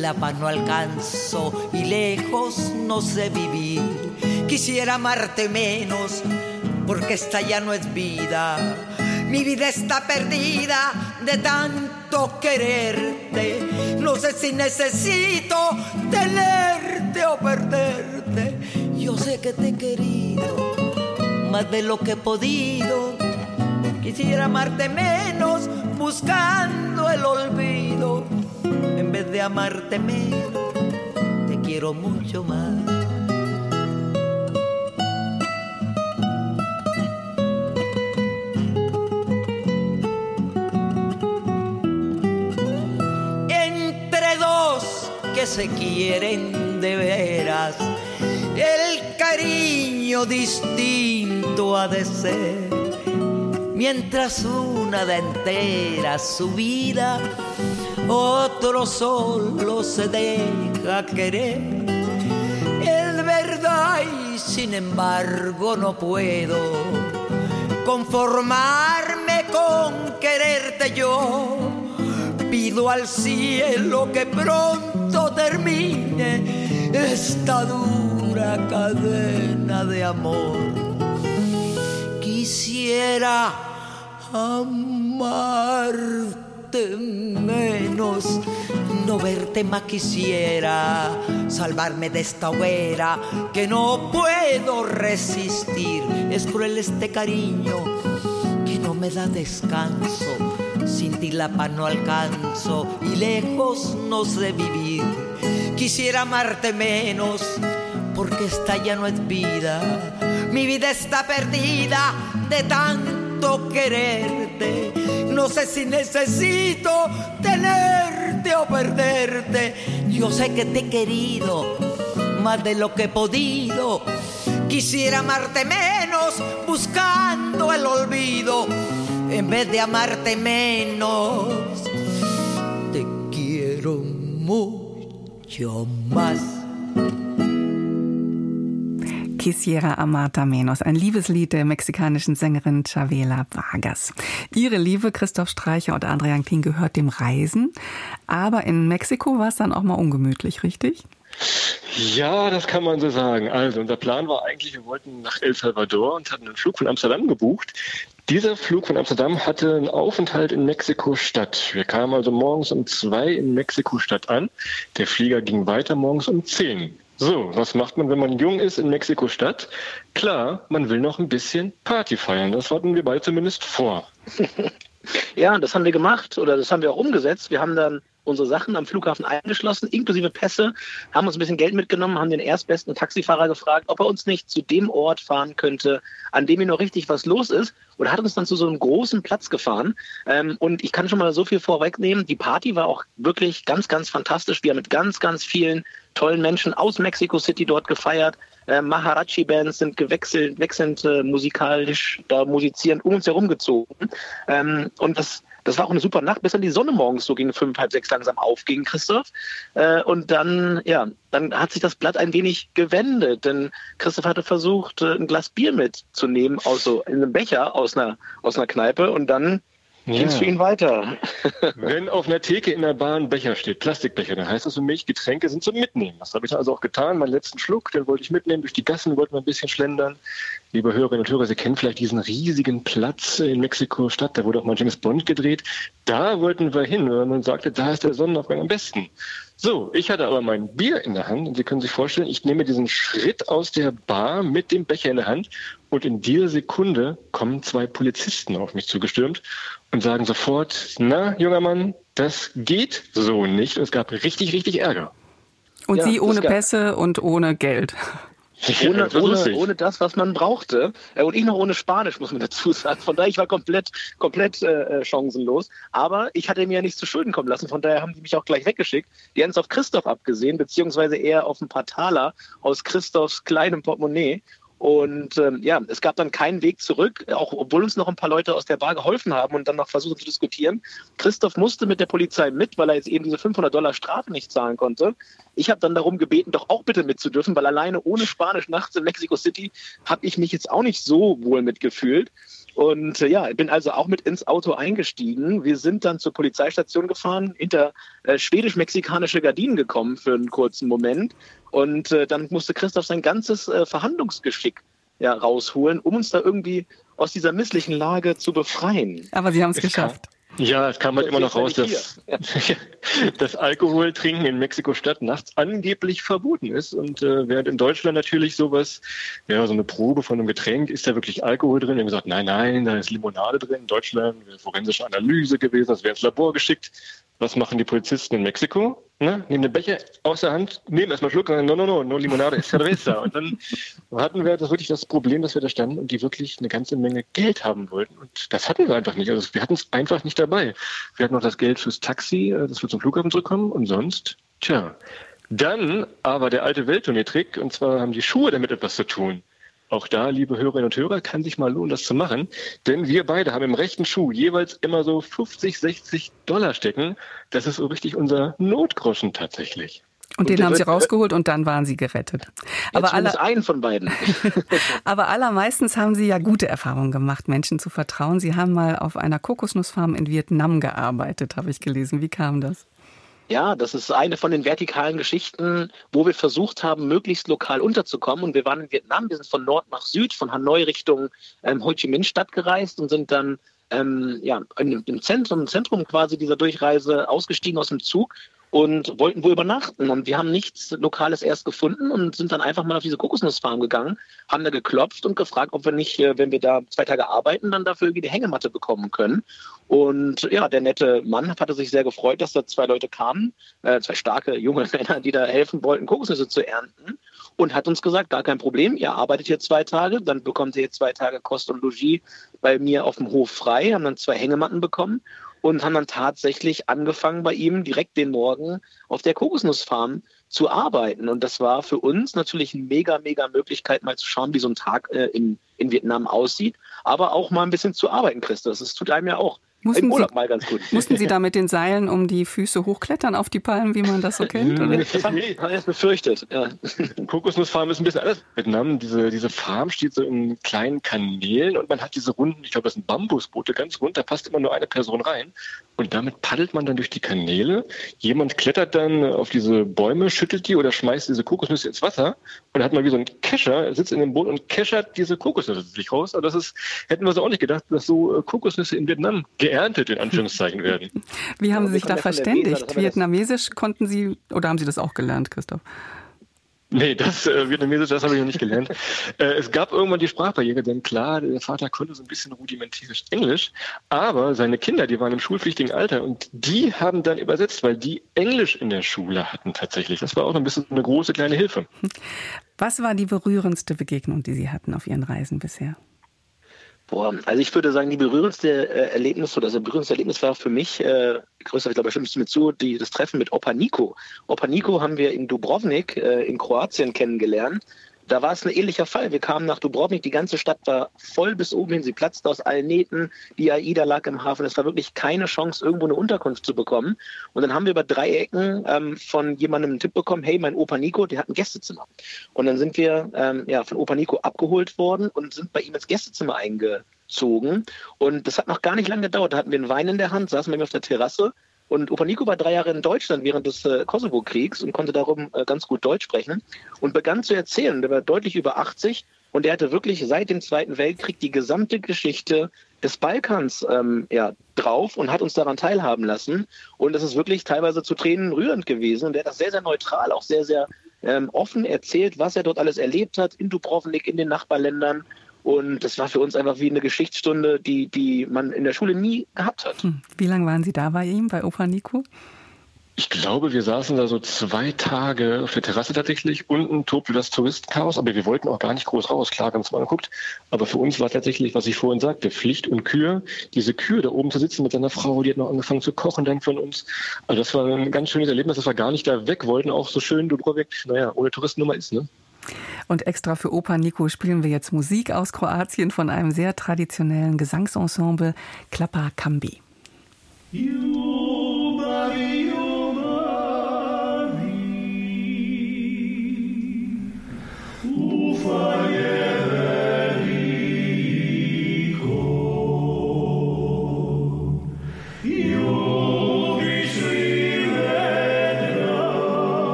la paz no alcanzo y lejos no sé vivir. Quisiera amarte menos porque esta ya no es vida. Mi vida está perdida de tanto quererte. No sé si necesito tenerte o perderte. Yo sé que te he querido más de lo que he podido. Quisiera amarte menos buscando el olvido en vez de amarte menos, te quiero mucho más. Entre dos que se quieren de veras, el cariño distinto ha de ser. Mientras una da entera su vida otro solo se deja querer. Es verdad y sin embargo no puedo conformarme con quererte yo. Pido al cielo que pronto termine esta dura cadena de amor. Quisiera amarte menos, no verte más quisiera, salvarme de esta hoguera que no puedo resistir. Es cruel este cariño que no me da descanso. Sin ti la paz no alcanzo y lejos no sé vivir. Quisiera amarte menos porque esta ya no es vida. Mi vida está perdida de tanto quererte no sé si necesito tenerte o perderte. Yo sé que te he querido más de lo que he podido. Quisiera amarte menos buscando el olvido. En vez de amarte menos, te quiero mucho más.
Quisiera amata menos, ein Liebeslied der mexikanischen Sängerin Chavela Vargas. Ihre Liebe, Christoph Streicher und Andrea Klin, gehört dem Reisen. Aber in Mexiko war es dann auch mal ungemütlich, richtig?
Ja, das kann man so sagen. Also unser Plan war eigentlich, wir wollten nach El Salvador und hatten einen Flug von Amsterdam gebucht Dieser Flug von Amsterdam hatte einen Aufenthalt in Mexiko-Stadt. Wir kamen also morgens um zwei in Mexiko-Stadt an. Der Flieger ging weiter morgens um zehn. So, was macht man, wenn man jung ist in Mexiko-Stadt? Klar, man will noch ein bisschen Party feiern. Das hatten wir beide zumindest vor.
ja, das haben wir gemacht oder das haben wir auch umgesetzt. Wir haben dann unsere Sachen am Flughafen eingeschlossen, inklusive Pässe, haben uns ein bisschen Geld mitgenommen, haben den erstbesten Taxifahrer gefragt, ob er uns nicht zu dem Ort fahren könnte, an dem hier noch richtig was los ist und hat uns dann zu so einem großen Platz gefahren. Ähm, und ich kann schon mal so viel vorwegnehmen, die Party war auch wirklich ganz, ganz fantastisch. Wir haben mit ganz, ganz vielen tollen Menschen aus Mexico City dort gefeiert. Äh, Maharachi-Bands sind gewechselt, wechselnd äh, musikalisch da musizierend um uns herum gezogen. Ähm, und das das war auch eine super Nacht, bis dann die Sonne morgens so gegen fünf, halb sechs langsam aufging, Christoph. Äh, und dann, ja, dann hat sich das Blatt ein wenig gewendet, denn Christoph hatte versucht, äh, ein Glas Bier mitzunehmen, aus so in einem Becher aus einer, aus einer Kneipe und dann ja. ging es für ihn weiter.
Wenn auf einer Theke in der Bar ein Becher steht, Plastikbecher, dann heißt das für mich, Getränke sind zum Mitnehmen. Das habe ich also auch getan. Meinen letzten Schluck, den wollte ich mitnehmen. Durch die Gassen wollten wir ein bisschen schlendern. Liebe Hörerinnen und Hörer, Sie kennen vielleicht diesen riesigen Platz in Mexiko-Stadt. Da wurde auch mal James Bond gedreht. Da wollten wir hin, weil man sagte, da ist der Sonnenaufgang am besten. So, ich hatte aber mein Bier in der Hand und Sie können sich vorstellen, ich nehme diesen Schritt aus der Bar mit dem Becher in der Hand und in dieser Sekunde kommen zwei Polizisten auf mich zugestürmt und sagen sofort, na, junger Mann, das geht so nicht. Und es gab richtig, richtig Ärger.
Und ja, Sie ohne Pässe und ohne Geld.
Ohne, ohne, ohne das, was man brauchte. Äh, und ich noch ohne Spanisch, muss man dazu sagen. Von daher, ich war komplett, komplett äh, chancenlos. Aber ich hatte mir ja nichts zu Schulden kommen lassen. Von daher haben die mich auch gleich weggeschickt. Die haben es auf Christoph abgesehen, beziehungsweise eher auf ein paar Taler aus Christophs kleinem Portemonnaie. Und ähm, ja, es gab dann keinen Weg zurück, auch obwohl uns noch ein paar Leute aus der Bar geholfen haben und dann noch versucht zu diskutieren. Christoph musste mit der Polizei mit, weil er jetzt eben diese 500 Dollar Strafe nicht zahlen konnte. Ich habe dann darum gebeten, doch auch bitte mitzudürfen, weil alleine ohne Spanisch nachts in Mexico City habe ich mich jetzt auch nicht so wohl mitgefühlt. Und äh, ja, ich bin also auch mit ins Auto eingestiegen. Wir sind dann zur Polizeistation gefahren, hinter äh, schwedisch-mexikanische Gardinen gekommen für einen kurzen Moment. Und äh, dann musste Christoph sein ganzes äh, Verhandlungsgeschick ja, rausholen, um uns da irgendwie aus dieser misslichen Lage zu befreien.
Aber Sie haben es geschafft.
Ja, es kam halt immer noch raus, dass das Alkoholtrinken in Mexiko-Stadt nachts angeblich verboten ist. Und äh, während in Deutschland natürlich sowas, ja, so eine Probe von einem Getränk, ist da wirklich Alkohol drin? Wir haben gesagt, nein, nein, da ist Limonade drin. In Deutschland wäre forensische Analyse gewesen, das wäre ins Labor geschickt. Was machen die Polizisten in Mexiko? Ne? Nehmen den Becher aus der Hand, nehmen erstmal Schluck dann, no, no, no, no Limonade ist cerveza. und dann hatten wir das wirklich das Problem, dass wir da standen und die wirklich eine ganze Menge Geld haben wollten. Und das hatten wir einfach nicht. Also wir hatten es einfach nicht dabei. Wir hatten noch das Geld fürs Taxi, äh, dass wir zum Flughafen zurückkommen und sonst, tja. Dann aber der alte Welttournee-Trick, und zwar haben die Schuhe damit etwas zu tun. Auch da, liebe Hörerinnen und Hörer, kann sich mal lohnen, das zu machen. Denn wir beide haben im rechten Schuh jeweils immer so 50, 60 Dollar stecken. Das ist so richtig unser Notgroschen tatsächlich.
Und, und den haben sie rausgeholt und dann waren sie gerettet.
Aber aller, einen von beiden.
aber allermeistens haben sie ja gute Erfahrungen gemacht, Menschen zu vertrauen. Sie haben mal auf einer Kokosnussfarm in Vietnam gearbeitet, habe ich gelesen. Wie kam das?
Ja, das ist eine von den vertikalen Geschichten, wo wir versucht haben, möglichst lokal unterzukommen. Und wir waren in Vietnam, wir sind von Nord nach Süd, von Hanoi Richtung ähm, Ho Chi Minh Stadt gereist und sind dann ähm, ja, im Zentrum, im Zentrum quasi dieser Durchreise ausgestiegen aus dem Zug und wollten wo übernachten. Und wir haben nichts Lokales erst gefunden und sind dann einfach mal auf diese Kokosnussfarm gegangen, haben da geklopft und gefragt, ob wir nicht, äh, wenn wir da zwei Tage arbeiten, dann dafür irgendwie die Hängematte bekommen können. Und ja, der nette Mann hatte sich sehr gefreut, dass da zwei Leute kamen, äh, zwei starke junge Männer, die da helfen wollten, Kokosnüsse zu ernten. Und hat uns gesagt, gar kein Problem, ihr arbeitet hier zwei Tage, dann bekommt ihr zwei Tage Kost und Logis bei mir auf dem Hof frei, haben dann zwei Hängematten bekommen und haben dann tatsächlich angefangen bei ihm direkt den Morgen auf der Kokosnussfarm zu arbeiten. Und das war für uns natürlich eine mega, mega Möglichkeit, mal zu schauen, wie so ein Tag äh, in, in Vietnam aussieht, aber auch mal ein bisschen zu arbeiten, Christus. Das tut einem ja auch
Mussten Im Urlaub Sie, mal ganz gut. Mussten Sie da mit den Seilen um die Füße hochklettern auf die Palmen, wie man das so kennt?
Oder? Das habe ich erst befürchtet. Ja.
Kokosnussfarm ist ein bisschen alles. Vietnam, diese, diese Farm steht so in kleinen Kanälen und man hat diese runden, ich glaube, das sind Bambusboote, ganz rund, da passt immer nur eine Person rein. Und damit paddelt man dann durch die Kanäle. Jemand klettert dann auf diese Bäume, schüttelt die oder schmeißt diese Kokosnüsse ins Wasser und dann hat man wie so ein Kescher, sitzt in dem Boot und keschert diese Kokosnüsse sich raus. Aber das ist, hätten wir so auch nicht gedacht, dass so äh, Kokosnüsse in Vietnam geerntet, in Anführungszeichen, werden.
Wie haben Sie sich da verständigt? Vietnamesisch konnten Sie, oder haben Sie das auch gelernt, Christoph?
Nee, das äh, Vietnamesisch, das habe ich noch nicht gelernt. äh, es gab irgendwann die Sprachbarriere, denn klar, der Vater konnte so ein bisschen rudimentärisch Englisch, aber seine Kinder, die waren im schulpflichtigen Alter und die haben dann übersetzt, weil die Englisch in der Schule hatten tatsächlich. Das war auch ein bisschen eine große kleine Hilfe.
Was war die berührendste Begegnung, die Sie hatten auf Ihren Reisen bisher?
Boah, also ich würde sagen, die berührendste äh, Erlebnis oder das berührendste Erlebnis war für mich, äh, größer, ich glaube, stimmst du mir zu, die, das Treffen mit Opa Nico. Opa Nico haben wir in Dubrovnik äh, in Kroatien kennengelernt da war es ein ähnlicher Fall. Wir kamen nach Dubrovnik, die ganze Stadt war voll bis oben hin, sie platzte aus allen Nähten, die AIDA lag im Hafen. Es war wirklich keine Chance, irgendwo eine Unterkunft zu bekommen. Und dann haben wir über drei Ecken ähm, von jemandem einen Tipp bekommen, hey, mein Opa Nico, der hat ein Gästezimmer. Und dann sind wir ähm, ja, von Opa Nico abgeholt worden und sind bei ihm ins Gästezimmer eingezogen. Und das hat noch gar nicht lange gedauert. Da hatten wir einen Wein in der Hand, saßen wir auf der Terrasse und Opa Nico war drei Jahre in Deutschland während des äh, Kosovo-Kriegs und konnte darum äh, ganz gut Deutsch sprechen und begann zu erzählen. Der war deutlich über 80 und er hatte wirklich seit dem Zweiten Weltkrieg die gesamte Geschichte des Balkans ähm, ja, drauf und hat uns daran teilhaben lassen. Und das ist wirklich teilweise zu Tränen rührend gewesen. Und er hat das sehr, sehr neutral, auch sehr, sehr ähm, offen erzählt, was er dort alles erlebt hat in Dubrovnik, in den Nachbarländern und das war für uns einfach wie eine Geschichtsstunde, die, die man in der Schule nie gehabt hat. Hm.
Wie lange waren Sie da bei ihm, bei Opa Nico?
Ich glaube, wir saßen da so zwei Tage auf der Terrasse tatsächlich. Unten tobte das Touristenchaos, aber wir wollten auch gar nicht groß raus. Klar, wenn man es mal anguckt. Aber für uns war tatsächlich, was ich vorhin sagte, Pflicht und Kür. Diese Kür da oben zu sitzen mit seiner Frau, die hat noch angefangen zu kochen dann von uns. Also das war ein ganz schönes Erlebnis, dass wir gar nicht da weg wollten. Auch so schön Dubrovnik, naja, ohne Touristennummer ist, ne?
Und extra für Opa Nico spielen wir jetzt Musik aus Kroatien von einem sehr traditionellen Gesangsensemble Klapa Kambi. Ljubavi,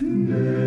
Day.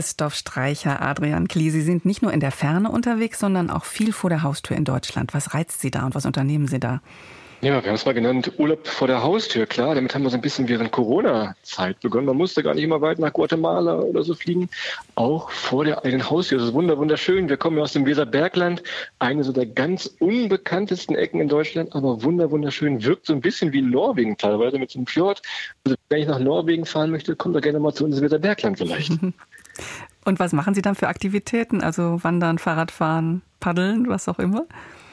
Christoph Streicher, Adrian Klee, Sie sind nicht nur in der Ferne unterwegs, sondern auch viel vor der Haustür in Deutschland. Was reizt Sie da und was unternehmen Sie da?
Ja, wir haben es mal genannt, Urlaub vor der Haustür, klar. Damit haben wir so ein bisschen während Corona-Zeit begonnen. Man musste gar nicht immer weit nach Guatemala oder so fliegen. Auch vor der eigenen Haustür. Das ist wunderschön. Wir kommen ja aus dem Weserbergland, eine so der ganz unbekanntesten Ecken in Deutschland, aber wunderschön. Wirkt so ein bisschen wie Norwegen teilweise mit so einem Fjord. Also wenn ich nach Norwegen fahren möchte, kommt da gerne mal zu uns ins Weserbergland vielleicht.
Und was machen Sie dann für Aktivitäten? Also Wandern, Fahrradfahren, Paddeln, was auch immer?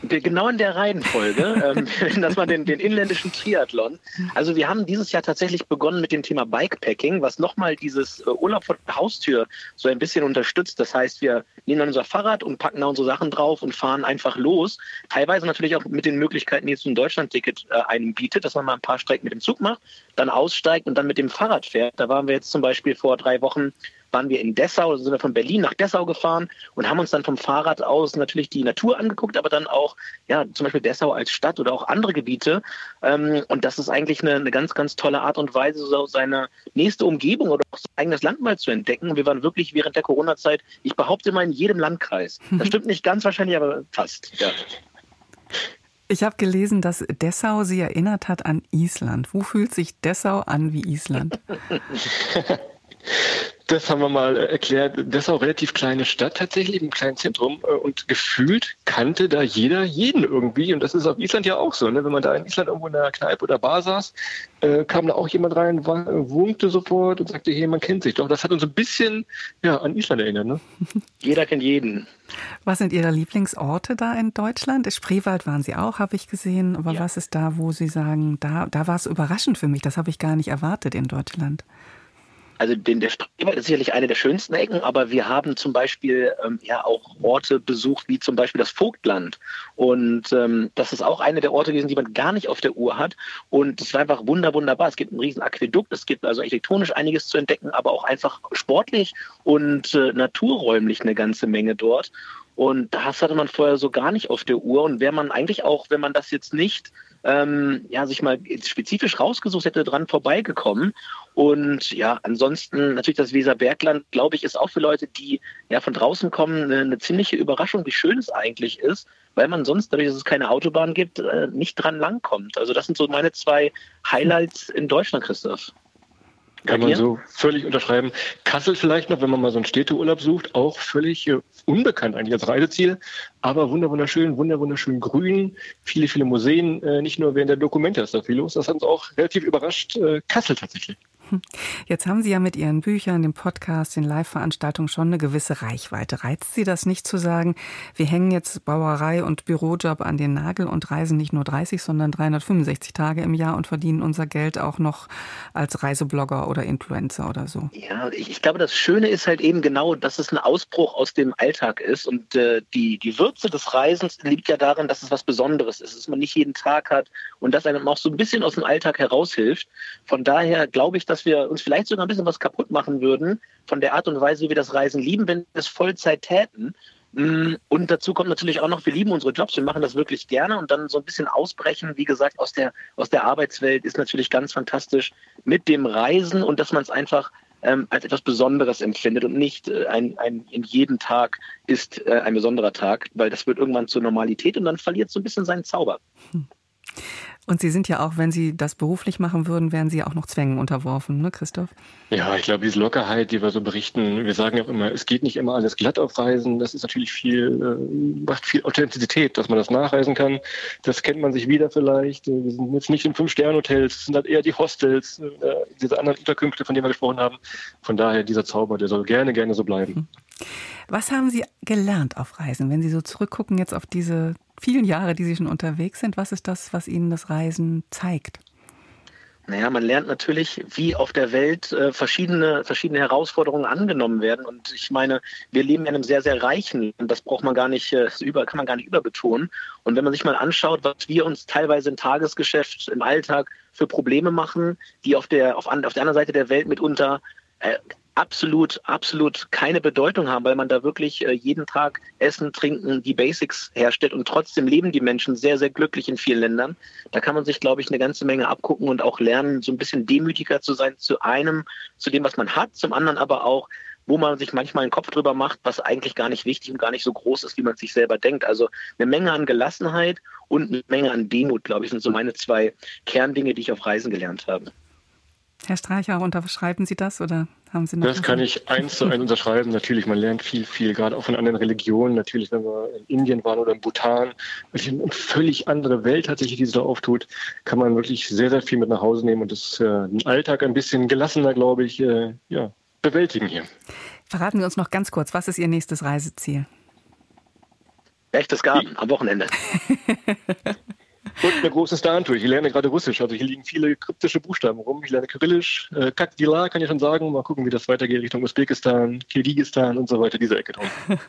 Genau in der Reihenfolge, ähm, dass man den, den inländischen Triathlon. Also wir haben dieses Jahr tatsächlich begonnen mit dem Thema Bikepacking, was nochmal dieses äh, Urlaub vor der Haustür so ein bisschen unterstützt. Das heißt, wir nehmen dann unser Fahrrad und packen da unsere Sachen drauf und fahren einfach los. Teilweise natürlich auch mit den Möglichkeiten, die jetzt ein Deutschlandticket äh, einem bietet, dass man mal ein paar Strecken mit dem Zug macht, dann aussteigt und dann mit dem Fahrrad fährt. Da waren wir jetzt zum Beispiel vor drei Wochen waren wir in Dessau, also sind wir von Berlin nach Dessau gefahren und haben uns dann vom Fahrrad aus natürlich die Natur angeguckt, aber dann auch, ja, zum Beispiel Dessau als Stadt oder auch andere Gebiete. Ähm, und das ist eigentlich eine, eine ganz, ganz tolle Art und Weise, so seine nächste Umgebung oder auch sein eigenes Land mal zu entdecken. Wir waren wirklich während der Corona-Zeit, ich behaupte mal, in jedem Landkreis. Das stimmt nicht ganz wahrscheinlich, aber fast, ja.
Ich habe gelesen, dass Dessau Sie erinnert hat an Island. Wo fühlt sich Dessau an wie Island?
Das haben wir mal erklärt. Dessau relativ kleine Stadt tatsächlich, im kleinen Zentrum. Äh, und gefühlt kannte da jeder jeden irgendwie. Und das ist auf Island ja auch so. Ne? Wenn man da in Island irgendwo in einer Kneipe oder Bar saß, äh, kam da auch jemand rein, wunkte sofort und sagte, hey, man kennt sich doch. Das hat uns ein bisschen ja, an Island erinnert. Ne?
Jeder kennt jeden.
Was sind Ihre Lieblingsorte da in Deutschland? Spreewald waren Sie auch, habe ich gesehen. Aber ja. was ist da, wo Sie sagen, da, da war es überraschend für mich. Das habe ich gar nicht erwartet in Deutschland.
Also den, der Spreewald ist sicherlich eine der schönsten Ecken, aber wir haben zum Beispiel ähm, ja auch Orte besucht, wie zum Beispiel das Vogtland. Und ähm, das ist auch eine der Orte gewesen, die man gar nicht auf der Uhr hat. Und es war einfach wunder, wunderbar. Es gibt einen riesen Aquädukt, es gibt also architektonisch einiges zu entdecken, aber auch einfach sportlich und äh, naturräumlich eine ganze Menge dort. Und das hatte man vorher so gar nicht auf der Uhr. Und wäre man eigentlich auch, wenn man das jetzt nicht ähm, ja, sich mal spezifisch rausgesucht hätte, dran vorbeigekommen. Und ja, ansonsten natürlich das Weserbergland, glaube ich, ist auch für Leute, die ja von draußen kommen, eine, eine, ziemliche Überraschung, wie schön es eigentlich ist, weil man sonst, dadurch, dass es keine Autobahn gibt, äh, nicht dran langkommt. Also das sind so meine zwei Highlights in Deutschland, Christoph.
Kann man so völlig unterschreiben. Kassel vielleicht noch, wenn man mal so einen Städteurlaub sucht, auch völlig äh, unbekannt eigentlich als Reiseziel, aber wunderschön, wunderschön grün, viele, viele Museen, äh, nicht nur während der Dokumente ist da viel los, das hat uns auch relativ überrascht, Kassel tatsächlich.
Jetzt haben Sie ja mit Ihren Büchern, dem Podcast, den Live-Veranstaltungen schon eine gewisse Reichweite. Reizt Sie das nicht zu sagen, wir hängen jetzt Bauerei und Bürojob an den Nagel und reisen nicht nur 30, sondern 365 Tage im Jahr und verdienen unser Geld auch noch als Reiseblogger oder Influencer oder so?
Ja, ich, ich glaube, das Schöne ist halt eben genau, dass es ein Ausbruch aus dem Alltag ist und äh, die, die Würze des Reisens liegt ja darin, dass es was Besonderes ist, dass man nicht jeden Tag hat und dass einem auch so ein bisschen aus dem Alltag heraushilft. Von daher glaube ich, dass dass wir uns vielleicht sogar ein bisschen was kaputt machen würden von der Art und Weise, wie wir das Reisen lieben, wenn wir es Vollzeit täten. Mm, und dazu kommt natürlich auch noch, wir lieben unsere Jobs, wir machen das wirklich gerne und dann so ein bisschen ausbrechen, wie gesagt, aus der, aus der Arbeitswelt ist natürlich ganz fantastisch mit dem Reisen und dass man es einfach ähm, als etwas Besonderes empfindet und nicht äh, ein, ein, in jedem Tag ist äh, ein besonderer Tag, weil das wird irgendwann zur Normalität und dann verliert so ein bisschen seinen Zauber. Hm.
Und Sie sind ja auch, wenn Sie das beruflich machen würden, wären Sie auch noch Zwängen unterworfen, ne, Christoph?
Ja, ich glaube, diese Lockerheit, die wir so berichten, wir sagen ja auch immer, es geht nicht immer alles glatt auf Reisen. Das ist natürlich viel, äh, macht viel Authentizität, dass man das nachreisen kann. Das kennt man sich wieder vielleicht. Wir sind jetzt nicht in Fünf-Sterne-Hotels, es sind halt eher die Hostels, äh, diese anderen Unterkünfte, von denen wir gesprochen haben. Von daher, dieser Zauber, der soll gerne, gerne so bleiben.
Was haben Sie gelernt auf Reisen, wenn Sie so zurückgucken jetzt auf diese vielen Jahre, die Sie schon unterwegs sind? Was ist das, was Ihnen das Reisen zeigt?
Naja, man lernt natürlich, wie auf der Welt äh, verschiedene, verschiedene Herausforderungen angenommen werden. Und ich meine, wir leben in einem sehr, sehr reichen und das braucht man gar nicht äh, über, kann man gar nicht überbetonen. Und wenn man sich mal anschaut, was wir uns teilweise im Tagesgeschäft, im Alltag für Probleme machen, die auf der, auf, auf der anderen Seite der Welt mitunter äh, absolut, absolut keine Bedeutung haben, weil man da wirklich äh, jeden Tag Essen, Trinken, die Basics herstellt und trotzdem leben die Menschen sehr, sehr glücklich in vielen Ländern. Da kann man sich, glaube ich, eine ganze Menge abgucken und auch lernen, so ein bisschen demütiger zu sein zu einem, zu dem, was man hat, zum anderen aber auch wo man sich manchmal einen Kopf drüber macht, was eigentlich gar nicht wichtig und gar nicht so groß ist, wie man sich selber denkt. Also eine Menge an Gelassenheit und eine Menge an Demut, glaube ich, sind so meine zwei Kerndinge, die ich auf Reisen gelernt habe.
Herr Streicher, unterschreiben Sie das oder haben Sie noch?
Das kann ich eins zu eins unterschreiben. Natürlich, man lernt viel, viel, gerade auch von anderen Religionen. Natürlich, wenn wir in Indien waren oder in Bhutan, wirklich eine völlig andere Welt tatsächlich, die sich da auftut, kann man wirklich sehr, sehr viel mit nach Hause nehmen und das, äh, den Alltag ein bisschen gelassener, glaube ich, äh, ja, bewältigen hier.
Verraten Sie uns noch ganz kurz, was ist Ihr nächstes Reiseziel?
Berchtesgaden am Wochenende.
Und eine große Star-Tour. Ich lerne gerade Russisch. Also hier liegen viele kryptische Buchstaben rum. Ich lerne Kyrillisch. Äh, Kakdila kann ich schon sagen. Mal gucken, wie das weitergeht Richtung Usbekistan, Kirgisistan und so weiter, diese Ecke drum.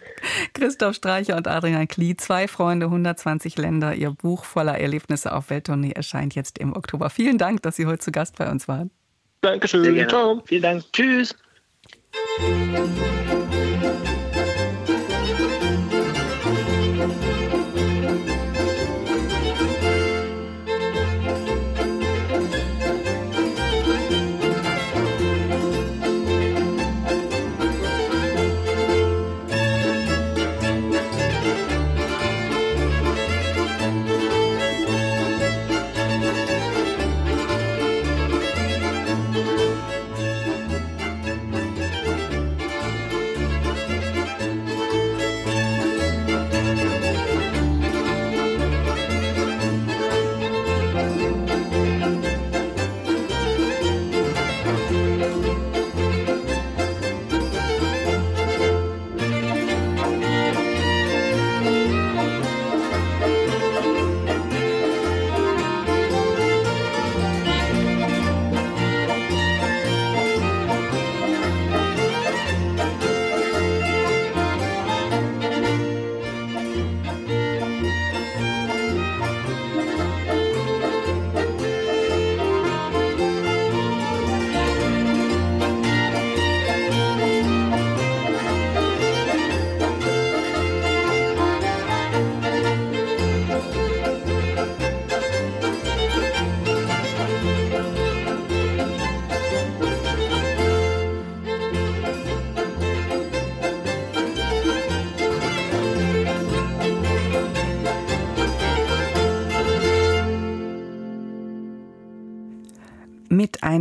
Christoph Streicher und Adrian Klee, zwei Freunde, 120 Länder. Ihr Buch voller Erlebnisse auf Welttournee erscheint jetzt im Oktober. Vielen Dank, dass Sie heute zu Gast bei uns waren.
Dankeschön. Ciao.
Vielen Dank. Tschüss.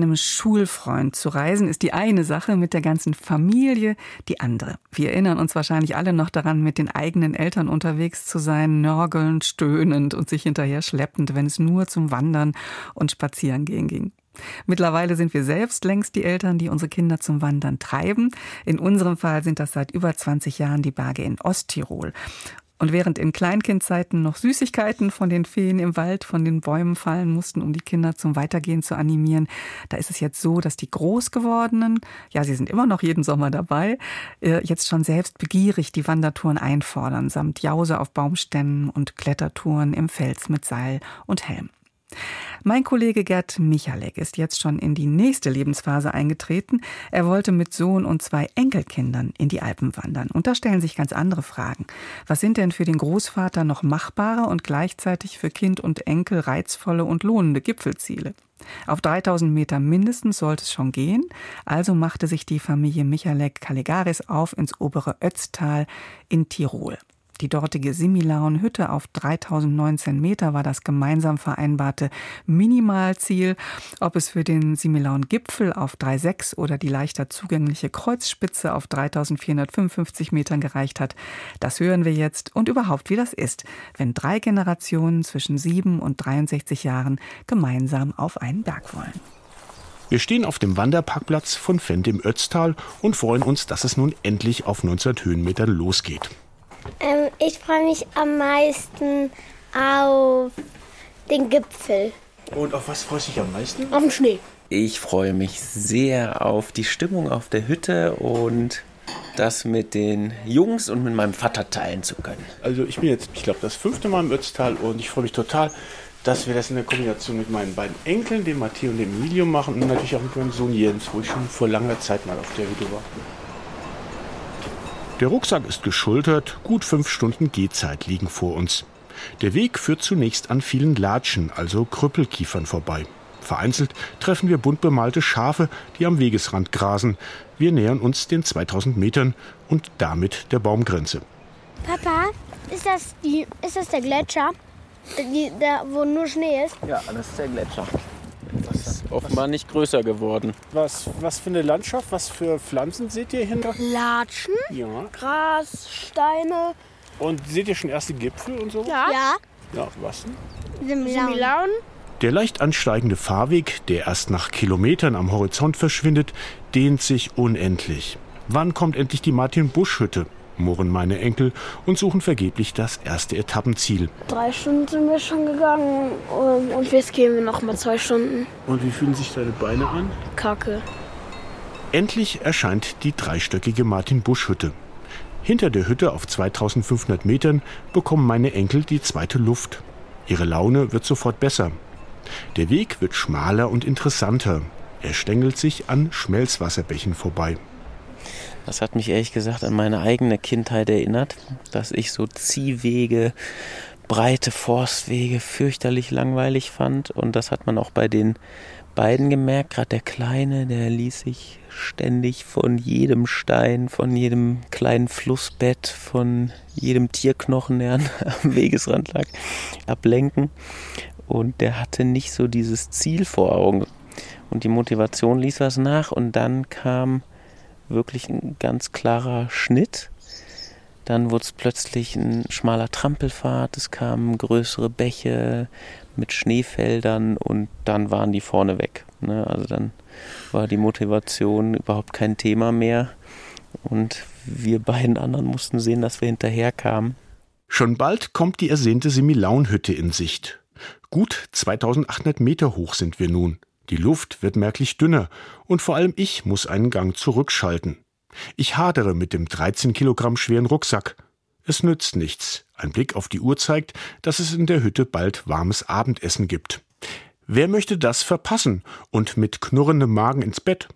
Einem Schulfreund zu reisen ist die eine Sache, mit der ganzen Familie die andere. Wir erinnern uns wahrscheinlich alle noch daran, mit den eigenen Eltern unterwegs zu sein, nörgelnd, stöhnend und sich hinterher schleppend, wenn es nur zum Wandern und Spazierengehen ging. Mittlerweile sind wir selbst längst die Eltern, die unsere Kinder zum Wandern treiben. In unserem Fall sind das seit über 20 Jahren die Berge in Osttirol. Und während in Kleinkindzeiten noch Süßigkeiten von den Feen im Wald von den Bäumen fallen mussten, um die Kinder zum Weitergehen zu animieren, da ist es jetzt so, dass die Großgewordenen, ja, sie sind immer noch jeden Sommer dabei, äh, jetzt schon selbst begierig die Wandertouren einfordern, samt Jause auf Baumstämmen und Klettertouren im Fels mit Seil und Helm. Mein Kollege Gerd Michalek ist jetzt schon in die nächste Lebensphase eingetreten. Er wollte mit Sohn und zwei Enkelkindern in die Alpen wandern. Und da stellen sich ganz andere Fragen. Was sind denn für den Großvater noch machbare und gleichzeitig für Kind und Enkel reizvolle und lohnende Gipfelziele? Auf 3000 Meter mindestens sollte es schon gehen. Also machte sich die Familie Michalek Caligaris auf ins obere Ötztal in Tirol. Die dortige Similaun-Hütte auf 3019 Meter war das gemeinsam vereinbarte Minimalziel. Ob es für den Similaun-Gipfel auf 3,6 oder die leichter zugängliche Kreuzspitze auf 3455 Metern gereicht hat, das hören wir jetzt und überhaupt, wie das ist, wenn drei Generationen zwischen 7 und 63 Jahren gemeinsam auf einen Berg wollen.
Wir stehen auf dem Wanderparkplatz von Fendt im Ötztal und freuen uns, dass es nun endlich auf 19 Höhenmetern losgeht.
Ähm, ich freue mich am meisten auf den Gipfel.
Und auf was freust du dich am meisten?
Auf den Schnee.
Ich freue mich sehr auf die Stimmung auf der Hütte und das mit den Jungs und mit meinem Vater teilen zu können.
Also ich bin jetzt, ich glaube, das fünfte Mal im Ötztal und ich freue mich total, dass wir das in der Kombination mit meinen beiden Enkeln, dem Matteo und dem Emilio machen und natürlich auch mit meinem Sohn Jens, wo ich schon vor langer Zeit mal auf der Hütte war. Der Rucksack ist geschultert, gut fünf Stunden Gehzeit liegen vor uns. Der Weg führt zunächst an vielen Latschen, also Krüppelkiefern vorbei. Vereinzelt treffen wir bunt bemalte Schafe, die am Wegesrand grasen. Wir nähern uns den 2000 Metern und damit der Baumgrenze.
Papa, ist das, die, ist das der Gletscher? Die, der, wo nur Schnee ist?
Ja, das ist der Gletscher. Das ist offenbar nicht größer geworden.
Was, was für eine Landschaft, was für Pflanzen seht ihr hinter?
Latschen,
Ja.
Gras, Steine.
Und seht ihr schon erste Gipfel und so?
Ja. ja.
Ja, was denn?
Similaun.
Der leicht ansteigende Fahrweg, der erst nach Kilometern am Horizont verschwindet, dehnt sich unendlich. Wann kommt endlich die Martin-Busch-Hütte? Murren meine Enkel und suchen vergeblich das erste Etappenziel.
Drei Stunden sind wir schon gegangen um, und jetzt gehen wir noch mal zwei Stunden.
Und wie fühlen sich deine Beine an?
Kacke.
Endlich erscheint die dreistöckige Martin-Busch-Hütte. Hinter der Hütte auf 2500 Metern bekommen meine Enkel die zweite Luft. Ihre Laune wird sofort besser. Der Weg wird schmaler und interessanter. Er stängelt sich an Schmelzwasserbächen vorbei.
Das hat mich ehrlich gesagt an meine eigene Kindheit erinnert, dass ich so Ziehwege, breite Forstwege fürchterlich langweilig fand. Und das hat man auch bei den beiden gemerkt. Gerade der Kleine, der ließ sich ständig von jedem Stein, von jedem kleinen Flussbett, von jedem Tierknochen, der am Wegesrand lag, ablenken. Und der hatte nicht so dieses Ziel vor Augen. Und die Motivation ließ was nach. Und dann kam wirklich ein ganz klarer Schnitt. Dann wurde es plötzlich ein schmaler Trampelpfad, es kamen größere Bäche mit Schneefeldern und dann waren die vorne weg. Ne? Also dann war die Motivation überhaupt kein Thema mehr und wir beiden anderen mussten sehen, dass wir hinterherkamen.
Schon bald kommt die ersehnte Semilaunhütte in Sicht. Gut 2800 Meter hoch sind wir nun. Die Luft wird merklich dünner und vor allem ich muss einen Gang zurückschalten. Ich hadere mit dem 13 Kilogramm schweren Rucksack. Es nützt nichts. Ein Blick auf die Uhr zeigt, dass es in der Hütte bald warmes Abendessen gibt. Wer möchte das verpassen und mit knurrendem Magen ins Bett?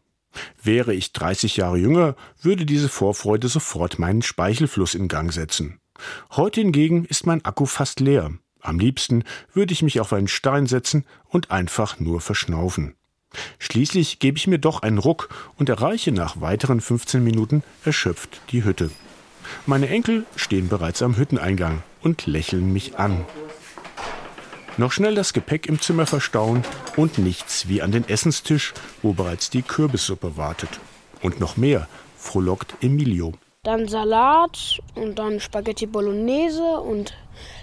Wäre ich 30 Jahre jünger, würde diese Vorfreude sofort meinen Speichelfluss in Gang setzen. Heute hingegen ist mein Akku fast leer. Am liebsten würde ich mich auf einen Stein setzen und einfach nur verschnaufen. Schließlich gebe ich mir doch einen Ruck und erreiche nach weiteren 15 Minuten erschöpft die Hütte. Meine Enkel stehen bereits am Hütteneingang und lächeln mich an. Noch schnell das Gepäck im Zimmer verstauen und nichts wie an den Essenstisch, wo bereits die Kürbissuppe wartet. Und noch mehr, frohlockt Emilio.
Dann Salat und dann Spaghetti Bolognese und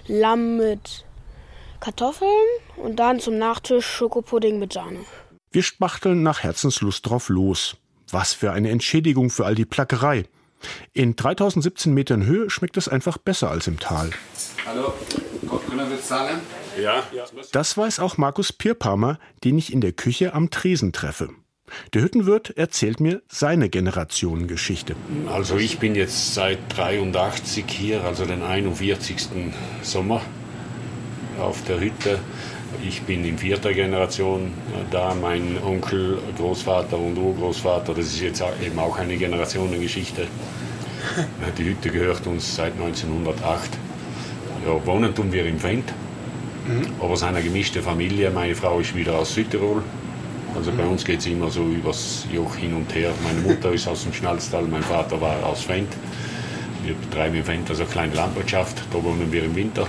Lamm mit Kartoffeln und dann zum Nachtisch Schokopudding mit Sahne.
Wir spachteln nach Herzenslust drauf los. Was für eine Entschädigung für all die Plackerei. In 3017 Metern Höhe schmeckt es einfach besser als im Tal.
Hallo, können wir zahlen?
Ja.
Das weiß auch Markus Pierpalmer, den ich in der Küche am Tresen treffe. Der Hüttenwirt erzählt mir seine Generationengeschichte.
Also ich bin jetzt seit 83 hier, also den 41. Sommer auf der Hütte. Ich bin in vierter Generation da. Mein Onkel, Großvater und Urgroßvater, das ist jetzt eben auch eine Generationengeschichte. Die Hütte gehört uns seit 1908. Ja, wohnen tun wir im Fendt, aber es ist eine gemischte Familie. Meine Frau ist wieder aus Südtirol. Also bei uns geht es immer so übers Joch hin und her. Meine Mutter ist aus dem Schnalztal, mein Vater war aus Fendt. Wir betreiben im Fendt also kleine Landwirtschaft, da wohnen wir im Winter.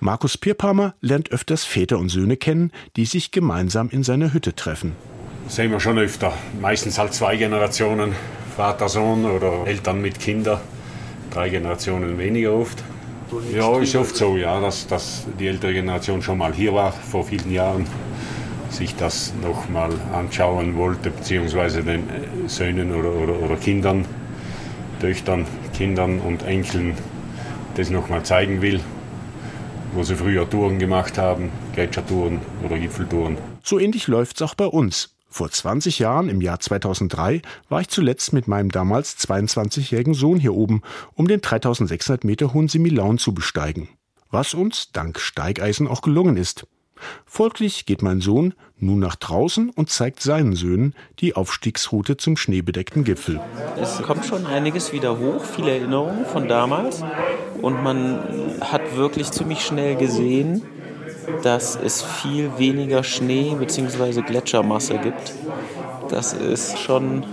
Markus Pierpalmer lernt öfters Väter und Söhne kennen, die sich gemeinsam in seiner Hütte treffen.
Das sehen wir schon öfter. Meistens halt zwei Generationen, Vater, Sohn oder Eltern mit Kindern. Drei Generationen weniger oft. Ja, ist oft so, ja, dass, dass die ältere Generation schon mal hier war, vor vielen Jahren, sich das noch mal anschauen wollte, beziehungsweise den Söhnen oder, oder, oder Kindern, Töchtern, Kindern und Enkeln das noch mal zeigen will, wo sie früher Touren gemacht haben, Gletschertouren oder Gipfeltouren.
So ähnlich läuft's auch bei uns. Vor 20 Jahren, im Jahr 2003, war ich zuletzt mit meinem damals 22-jährigen Sohn hier oben, um den 3600 Meter hohen Similaun zu besteigen. Was uns dank Steigeisen auch gelungen ist. Folglich geht mein Sohn nun nach draußen und zeigt seinen Söhnen die Aufstiegsroute zum schneebedeckten Gipfel.
Es kommt schon einiges wieder hoch, viele Erinnerungen von damals. Und man hat wirklich ziemlich schnell gesehen, dass es viel weniger Schnee bzw. Gletschermasse gibt. Das ist schon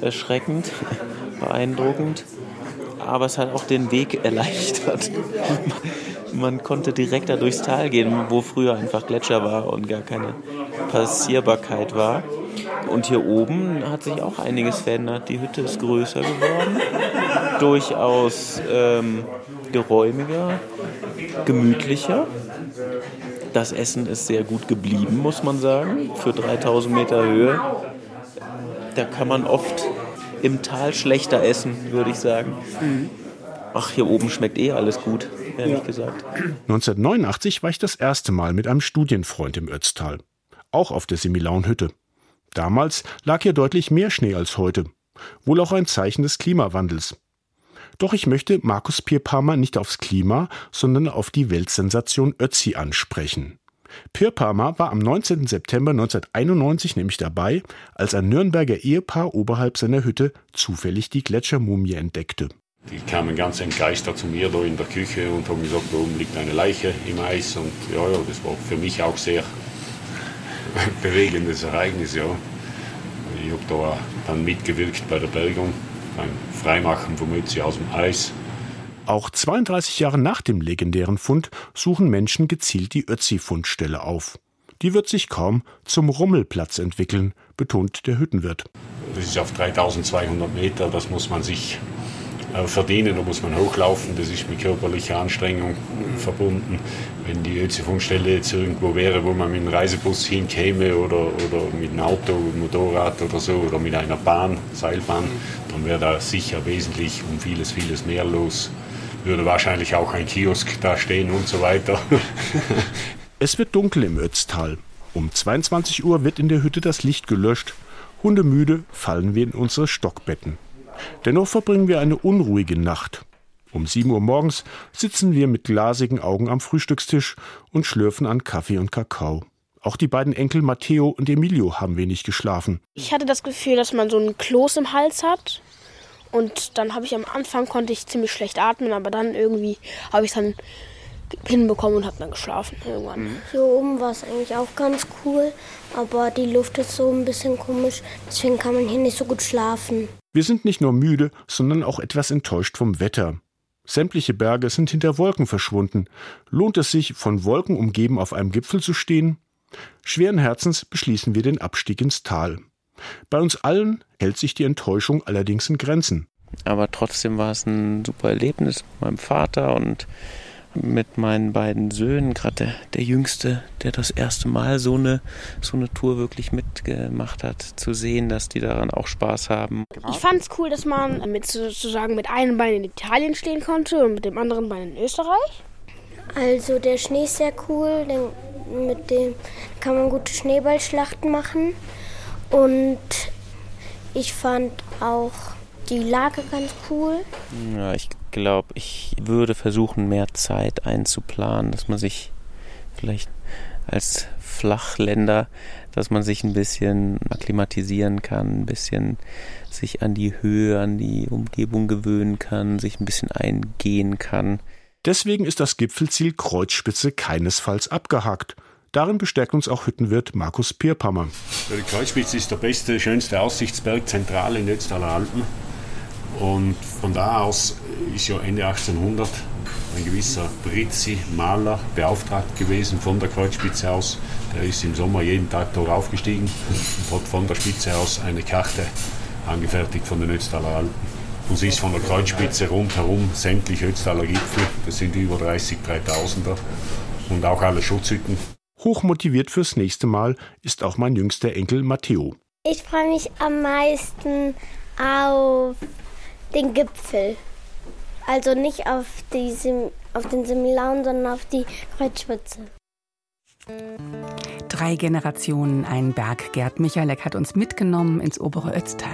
erschreckend, beeindruckend, aber es hat auch den Weg erleichtert. Man konnte direkt da durchs Tal gehen, wo früher einfach Gletscher war und gar keine Passierbarkeit war. Und hier oben hat sich auch einiges verändert. Die Hütte ist größer geworden, durchaus ähm, geräumiger, gemütlicher. Das Essen ist sehr gut geblieben, muss man sagen, für 3000 Meter Höhe. Da kann man oft im Tal schlechter essen, würde ich sagen. Ach, hier oben schmeckt eh alles gut, ehrlich gesagt.
1989 war ich das erste Mal mit einem Studienfreund im Ötztal. Auch auf der Similaunhütte. Damals lag hier deutlich mehr Schnee als heute. Wohl auch ein Zeichen des Klimawandels. Doch ich möchte Markus Pierpalmer nicht aufs Klima, sondern auf die Weltsensation Ötzi ansprechen. Pierpalmer war am 19. September 1991 nämlich dabei, als ein Nürnberger Ehepaar oberhalb seiner Hütte zufällig die Gletschermumie entdeckte.
Die kamen ganz entgeistert zu mir da in der Küche und haben gesagt, da oben liegt eine Leiche im Eis. Und ja, ja, das war für mich auch sehr bewegendes Ereignis. Ja. Ich habe da dann mitgewirkt bei der Bergung, beim Freimachen vom Ötzi aus dem Eis.
Auch 32 Jahre nach dem legendären Fund suchen Menschen gezielt die Ötzi-Fundstelle auf. Die wird sich kaum zum Rummelplatz entwickeln, betont der Hüttenwirt.
Das ist auf 3200 Meter, das muss man sich verdienen, da muss man hochlaufen, das ist mit körperlicher Anstrengung verbunden. Wenn die Ötzi-Fundstelle jetzt irgendwo wäre, wo man mit einem Reisebus hinkäme oder, oder mit einem Auto, Motorrad oder so oder mit einer Bahn, Seilbahn, dann wäre da sicher wesentlich um vieles, vieles mehr los. Würde wahrscheinlich auch ein Kiosk da stehen und so weiter.
Es wird dunkel im Ötztal. Um 22 Uhr wird in der Hütte das Licht gelöscht. Hundemüde fallen wir in unsere Stockbetten. Dennoch verbringen wir eine unruhige Nacht. Um 7 Uhr morgens sitzen wir mit glasigen Augen am Frühstückstisch und schlürfen an Kaffee und Kakao. Auch die beiden Enkel Matteo und Emilio haben wenig geschlafen.
Ich hatte das Gefühl, dass man so einen Kloß im Hals hat. Und dann habe ich am Anfang konnte ich ziemlich schlecht atmen, aber dann irgendwie habe ich es dann hinbekommen und habe dann geschlafen irgendwann.
Hier oben war es eigentlich auch ganz cool, aber die Luft ist so ein bisschen komisch, deswegen kann man hier nicht so gut schlafen.
Wir sind nicht nur müde, sondern auch etwas enttäuscht vom Wetter. Sämtliche Berge sind hinter Wolken verschwunden. Lohnt es sich, von Wolken umgeben auf einem Gipfel zu stehen? Schweren Herzens beschließen wir den Abstieg ins Tal. Bei uns allen hält sich die Enttäuschung allerdings in Grenzen.
Aber trotzdem war es ein super Erlebnis mit meinem Vater und mit meinen beiden Söhnen, gerade der, der Jüngste, der das erste Mal so eine, so eine Tour wirklich mitgemacht hat, zu sehen, dass die daran auch Spaß haben.
Ich fand es cool, dass man mit sozusagen mit einem Bein in Italien stehen konnte und mit dem anderen Bein in Österreich.
Also der Schnee ist sehr cool, denn mit dem kann man gute Schneeballschlachten machen. Und ich fand auch die Lage ganz cool.
Ja, ich glaube, ich würde versuchen, mehr Zeit einzuplanen, dass man sich vielleicht als Flachländer, dass man sich ein bisschen akklimatisieren kann, ein bisschen sich an die Höhe, an die Umgebung gewöhnen kann, sich ein bisschen eingehen kann.
Deswegen ist das Gipfelziel Kreuzspitze keinesfalls abgehakt. Darin bestärkt uns auch Hüttenwirt Markus Pierpammer.
Die Kreuzspitze ist der beste, schönste Aussichtsberg zentral in Ötztaler Alpen. Und von da aus ist ja Ende 1800 ein gewisser Brizzi Maler beauftragt gewesen von der Kreuzspitze aus. Der ist im Sommer jeden Tag dort aufgestiegen und hat von der Spitze aus eine Karte angefertigt von den Ötztaler Alpen. Und sie ist von der Kreuzspitze rundherum sämtliche Ötztaler Gipfel, das sind über 30 3000er und auch alle Schutzhütten.
Hochmotiviert fürs nächste Mal ist auch mein jüngster Enkel Matteo.
Ich freue mich am meisten auf den Gipfel. Also nicht auf, die Sim auf den Similaun, sondern auf die Kreuzspitze.
Drei Generationen, ein Berg. Gerd Michalek hat uns mitgenommen ins obere Ötztal.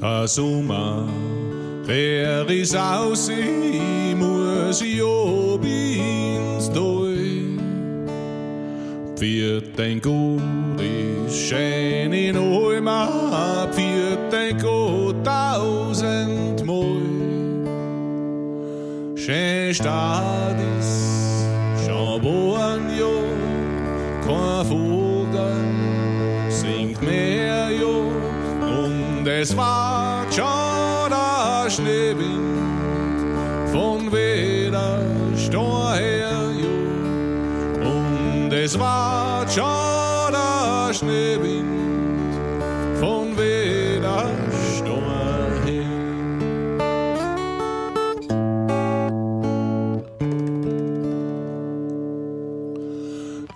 Der Sommer, der ist aus, ich muss ich ob ins Tal. Für Gut schön in Heimat, für dein Gott tausendmal. schön Stadt ist, schon bohren jo, kein Vogel singt mehr jo, und es war schon der Schneewind von weder Stor her jo, und es war schon Schneewind von weder Stor her.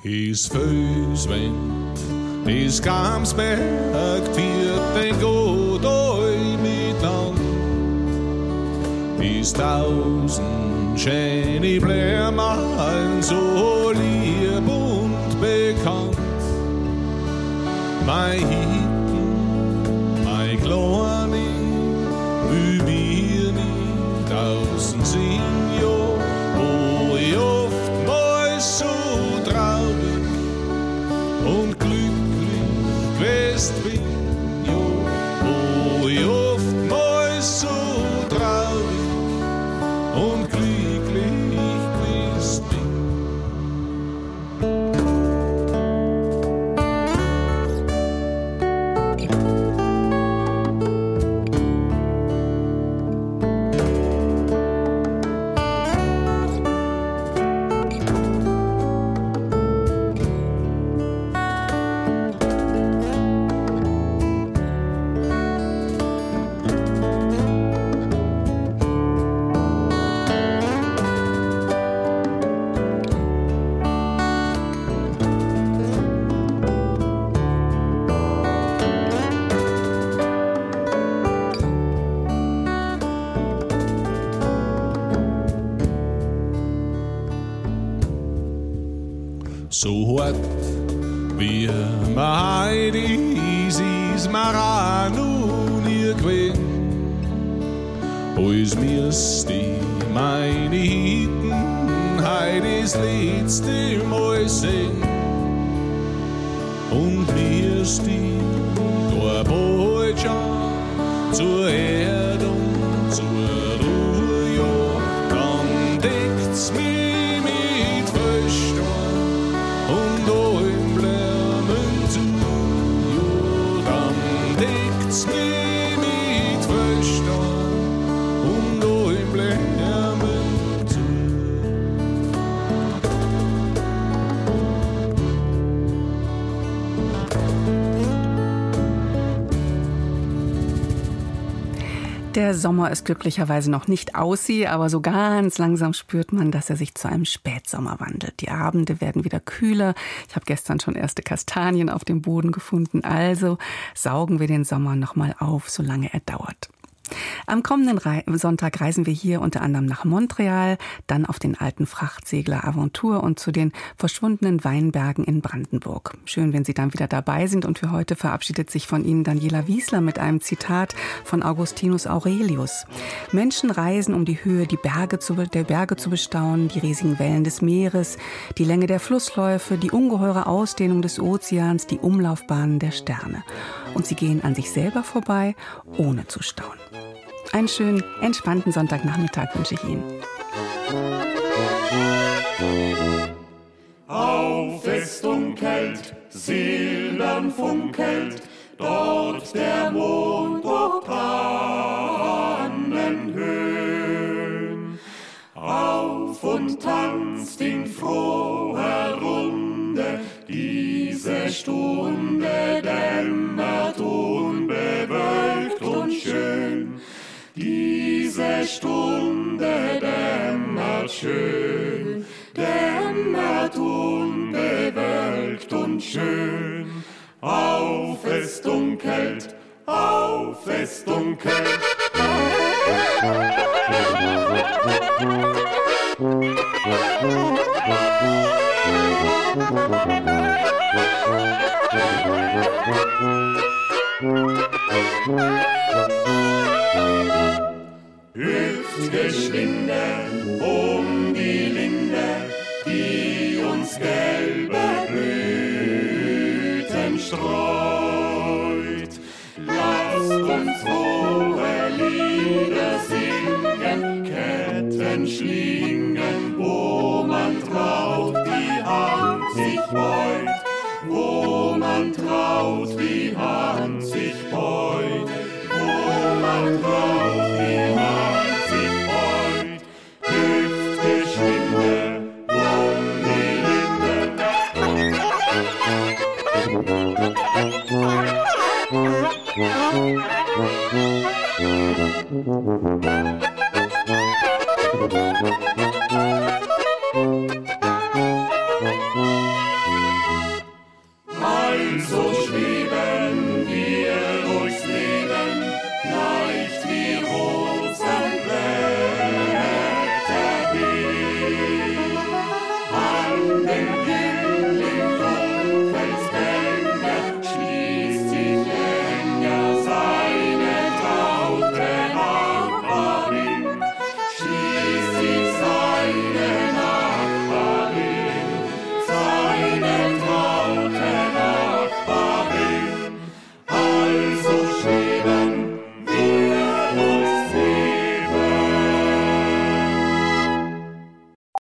Is Föswind, is Gamsberg, wird den Gott euch mit an. Is tausend schöne Blämmerl so lieb Kleine, wie wir nicht tausend sind, jo, wo ich oft mal so traurig und glücklich gewesen bin, Der
Sommer ist glücklicherweise noch nicht aussie, aber so ganz langsam spürt man, dass er sich zu einem Spätsommer wandelt. Die Abende werden wieder kühler. Ich habe gestern schon erste Kastanien auf dem Boden gefunden. Also saugen wir den Sommer nochmal auf, solange er dauert. Am kommenden Rei Sonntag reisen wir hier unter anderem nach Montreal, dann auf den alten Frachtsegler Aventur und zu den verschwundenen Weinbergen in Brandenburg. Schön, wenn Sie dann wieder dabei sind und für heute verabschiedet sich von Ihnen Daniela Wiesler mit einem Zitat von Augustinus Aurelius. Menschen reisen, um die Höhe die Berge zu, der Berge zu bestaunen, die riesigen Wellen des Meeres, die Länge der Flussläufe, die ungeheure Ausdehnung des Ozeans, die Umlaufbahnen der Sterne. Und sie gehen an sich selber vorbei, ohne zu staunen. Einen schönen, entspannten Sonntagnachmittag wünsche ich Ihnen.
Auf ist dunkelt, silbern funkelt, dort der Mond ob Tannenhöhen. Auf und tanzt in froher Runde, diese Stunde Stunde dämmert schön, dämmert unbewölkt und schön. Auf es dunkelt, auf es dunkelt. Hüpft geschwinde um die Linde, die uns gelbe Blüten streut. Lasst uns frohe Lieder singen, Ketten Schlingen, wo man traut, die Hand sich beut, wo man traut, die Hand Linde.